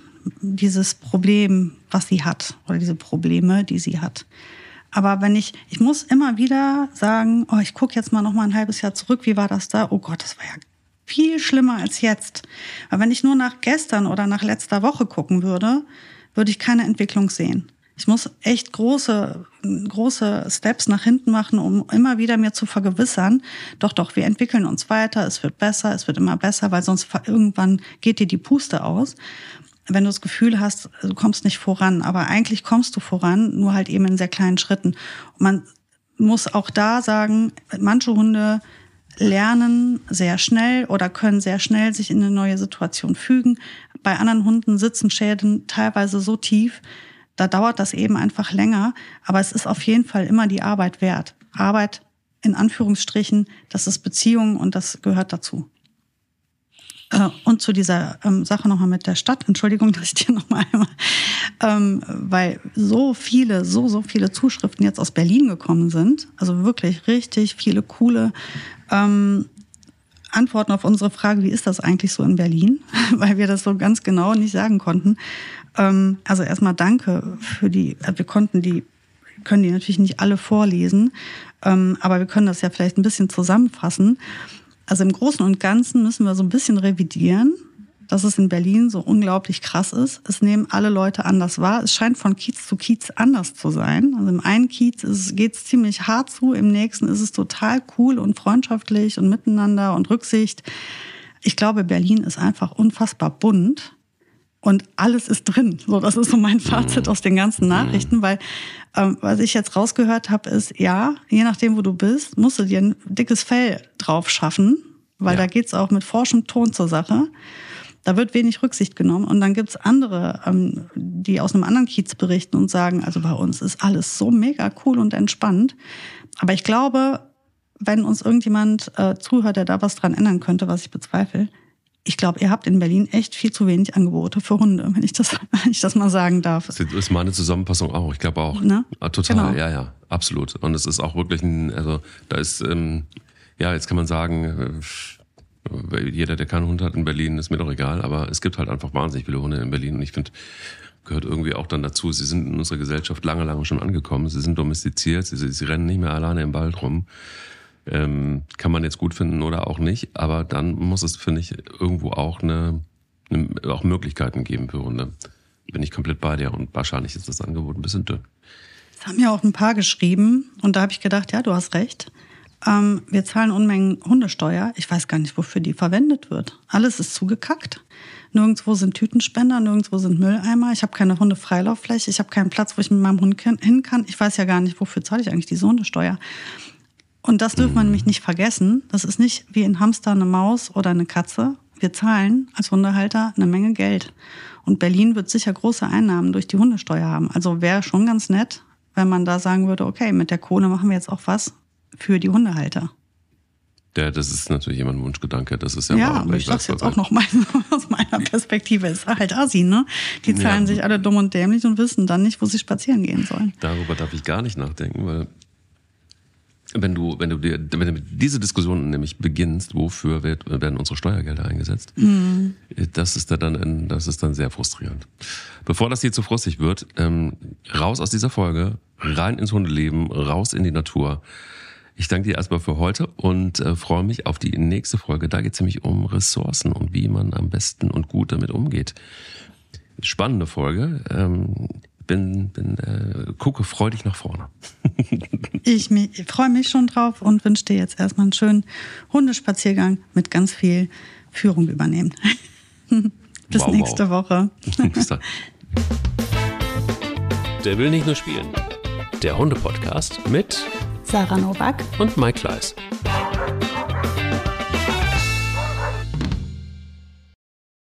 dieses Problem, was sie hat oder diese Probleme, die sie hat. Aber wenn ich, ich muss immer wieder sagen, oh, ich gucke jetzt mal noch mal ein halbes Jahr zurück, wie war das da? Oh Gott, das war ja viel schlimmer als jetzt. Aber wenn ich nur nach gestern oder nach letzter Woche gucken würde, würde ich keine Entwicklung sehen. Ich muss echt große, große Steps nach hinten machen, um immer wieder mir zu vergewissern, doch, doch, wir entwickeln uns weiter, es wird besser, es wird immer besser, weil sonst irgendwann geht dir die Puste aus wenn du das Gefühl hast, du kommst nicht voran, aber eigentlich kommst du voran, nur halt eben in sehr kleinen Schritten. Und man muss auch da sagen, manche Hunde lernen sehr schnell oder können sehr schnell sich in eine neue Situation fügen. Bei anderen Hunden sitzen Schäden teilweise so tief, da dauert das eben einfach länger, aber es ist auf jeden Fall immer die Arbeit wert. Arbeit in Anführungsstrichen, das ist Beziehung und das gehört dazu. Äh, und zu dieser ähm, Sache nochmal mit der Stadt, Entschuldigung, <laughs> dass ich dir nochmal einmal, ähm, weil so viele, so, so viele Zuschriften jetzt aus Berlin gekommen sind, also wirklich richtig viele coole ähm, Antworten auf unsere Frage, wie ist das eigentlich so in Berlin, <laughs> weil wir das so ganz genau nicht sagen konnten. Ähm, also erstmal danke für die, äh, wir konnten die, können die natürlich nicht alle vorlesen, ähm, aber wir können das ja vielleicht ein bisschen zusammenfassen. Also im Großen und Ganzen müssen wir so ein bisschen revidieren, dass es in Berlin so unglaublich krass ist. Es nehmen alle Leute anders wahr. Es scheint von Kiez zu Kiez anders zu sein. Also im einen Kiez geht es ziemlich hart zu, im nächsten ist es total cool und freundschaftlich und miteinander und Rücksicht. Ich glaube, Berlin ist einfach unfassbar bunt und alles ist drin. So, das ist so mein Fazit aus den ganzen Nachrichten, weil ähm, was ich jetzt rausgehört habe, ist ja, je nachdem, wo du bist, musst du dir ein dickes Fell drauf schaffen, weil ja. da geht's auch mit forschem Ton zur Sache. Da wird wenig Rücksicht genommen. Und dann gibt's andere, ähm, die aus einem anderen Kiez berichten und sagen, also bei uns ist alles so mega cool und entspannt. Aber ich glaube, wenn uns irgendjemand äh, zuhört, der da was dran ändern könnte, was ich bezweifle, ich glaube, ihr habt in Berlin echt viel zu wenig Angebote für Hunde, wenn ich das, <laughs> wenn ich das mal sagen darf. Das
ist meine Zusammenfassung auch. Ich glaube auch. Ne? Ah, total, genau. ja, ja, absolut. Und es ist auch wirklich ein, also da ist, ähm, ja, jetzt kann man sagen, äh, jeder, der keinen Hund hat in Berlin, ist mir doch egal, aber es gibt halt einfach wahnsinnig viele Hunde in Berlin und ich finde, gehört irgendwie auch dann dazu, sie sind in unserer Gesellschaft lange, lange schon angekommen, sie sind domestiziert, sie, sie rennen nicht mehr alleine im Wald rum. Ähm, kann man jetzt gut finden oder auch nicht, aber dann muss es, finde ich, irgendwo auch eine, eine, auch Möglichkeiten geben für Hunde. Bin ich komplett bei dir und wahrscheinlich ist das Angebot ein bisschen dünn.
Das haben ja auch ein paar geschrieben und da habe ich gedacht, ja, du hast recht. Ähm, wir zahlen Unmengen Hundesteuer. Ich weiß gar nicht, wofür die verwendet wird. Alles ist zugekackt. Nirgendwo sind Tütenspender, nirgendwo sind Mülleimer. Ich habe keine Hundefreilauffläche. Ich habe keinen Platz, wo ich mit meinem Hund hin kann. Ich weiß ja gar nicht, wofür zahle ich eigentlich diese Hundesteuer. Und das dürfen wir nämlich nicht vergessen. Das ist nicht wie ein Hamster, eine Maus oder eine Katze. Wir zahlen als Hundehalter eine Menge Geld. Und Berlin wird sicher große Einnahmen durch die Hundesteuer haben. Also wäre schon ganz nett, wenn man da sagen würde, okay, mit der Kohle machen wir jetzt auch was für die Hundehalter.
Ja, das ist natürlich immer ein Wunschgedanke. Das ist ja,
ja aber ich sag's jetzt auch noch mal <laughs> aus meiner Perspektive. Ist halt Assi, ne? Die zahlen ja. sich alle dumm und dämlich und wissen dann nicht, wo sie spazieren gehen sollen.
Darüber darf ich gar nicht nachdenken, weil wenn du, wenn du, dir, wenn du diese Diskussion nämlich beginnst, wofür wird, werden unsere Steuergelder eingesetzt, mhm. das ist dann, das ist dann sehr frustrierend. Bevor das hier zu frustig wird, ähm, raus aus dieser Folge, rein ins Hundeleben, raus in die Natur. Ich danke dir erstmal für heute und äh, freue mich auf die nächste Folge. Da geht es nämlich um Ressourcen und wie man am besten und gut damit umgeht. Spannende Folge. Ähm, bin, bin äh, gucke freudig nach vorne. <laughs>
ich, ich freue mich schon drauf und wünsche dir jetzt erstmal einen schönen Hundespaziergang mit ganz viel Führung übernehmen. <laughs> Bis wow, nächste wow. Woche. <laughs> Bis dann.
Der will nicht nur spielen. Der Hunde-Podcast mit
Sarah Novak
und Mike Kleiss.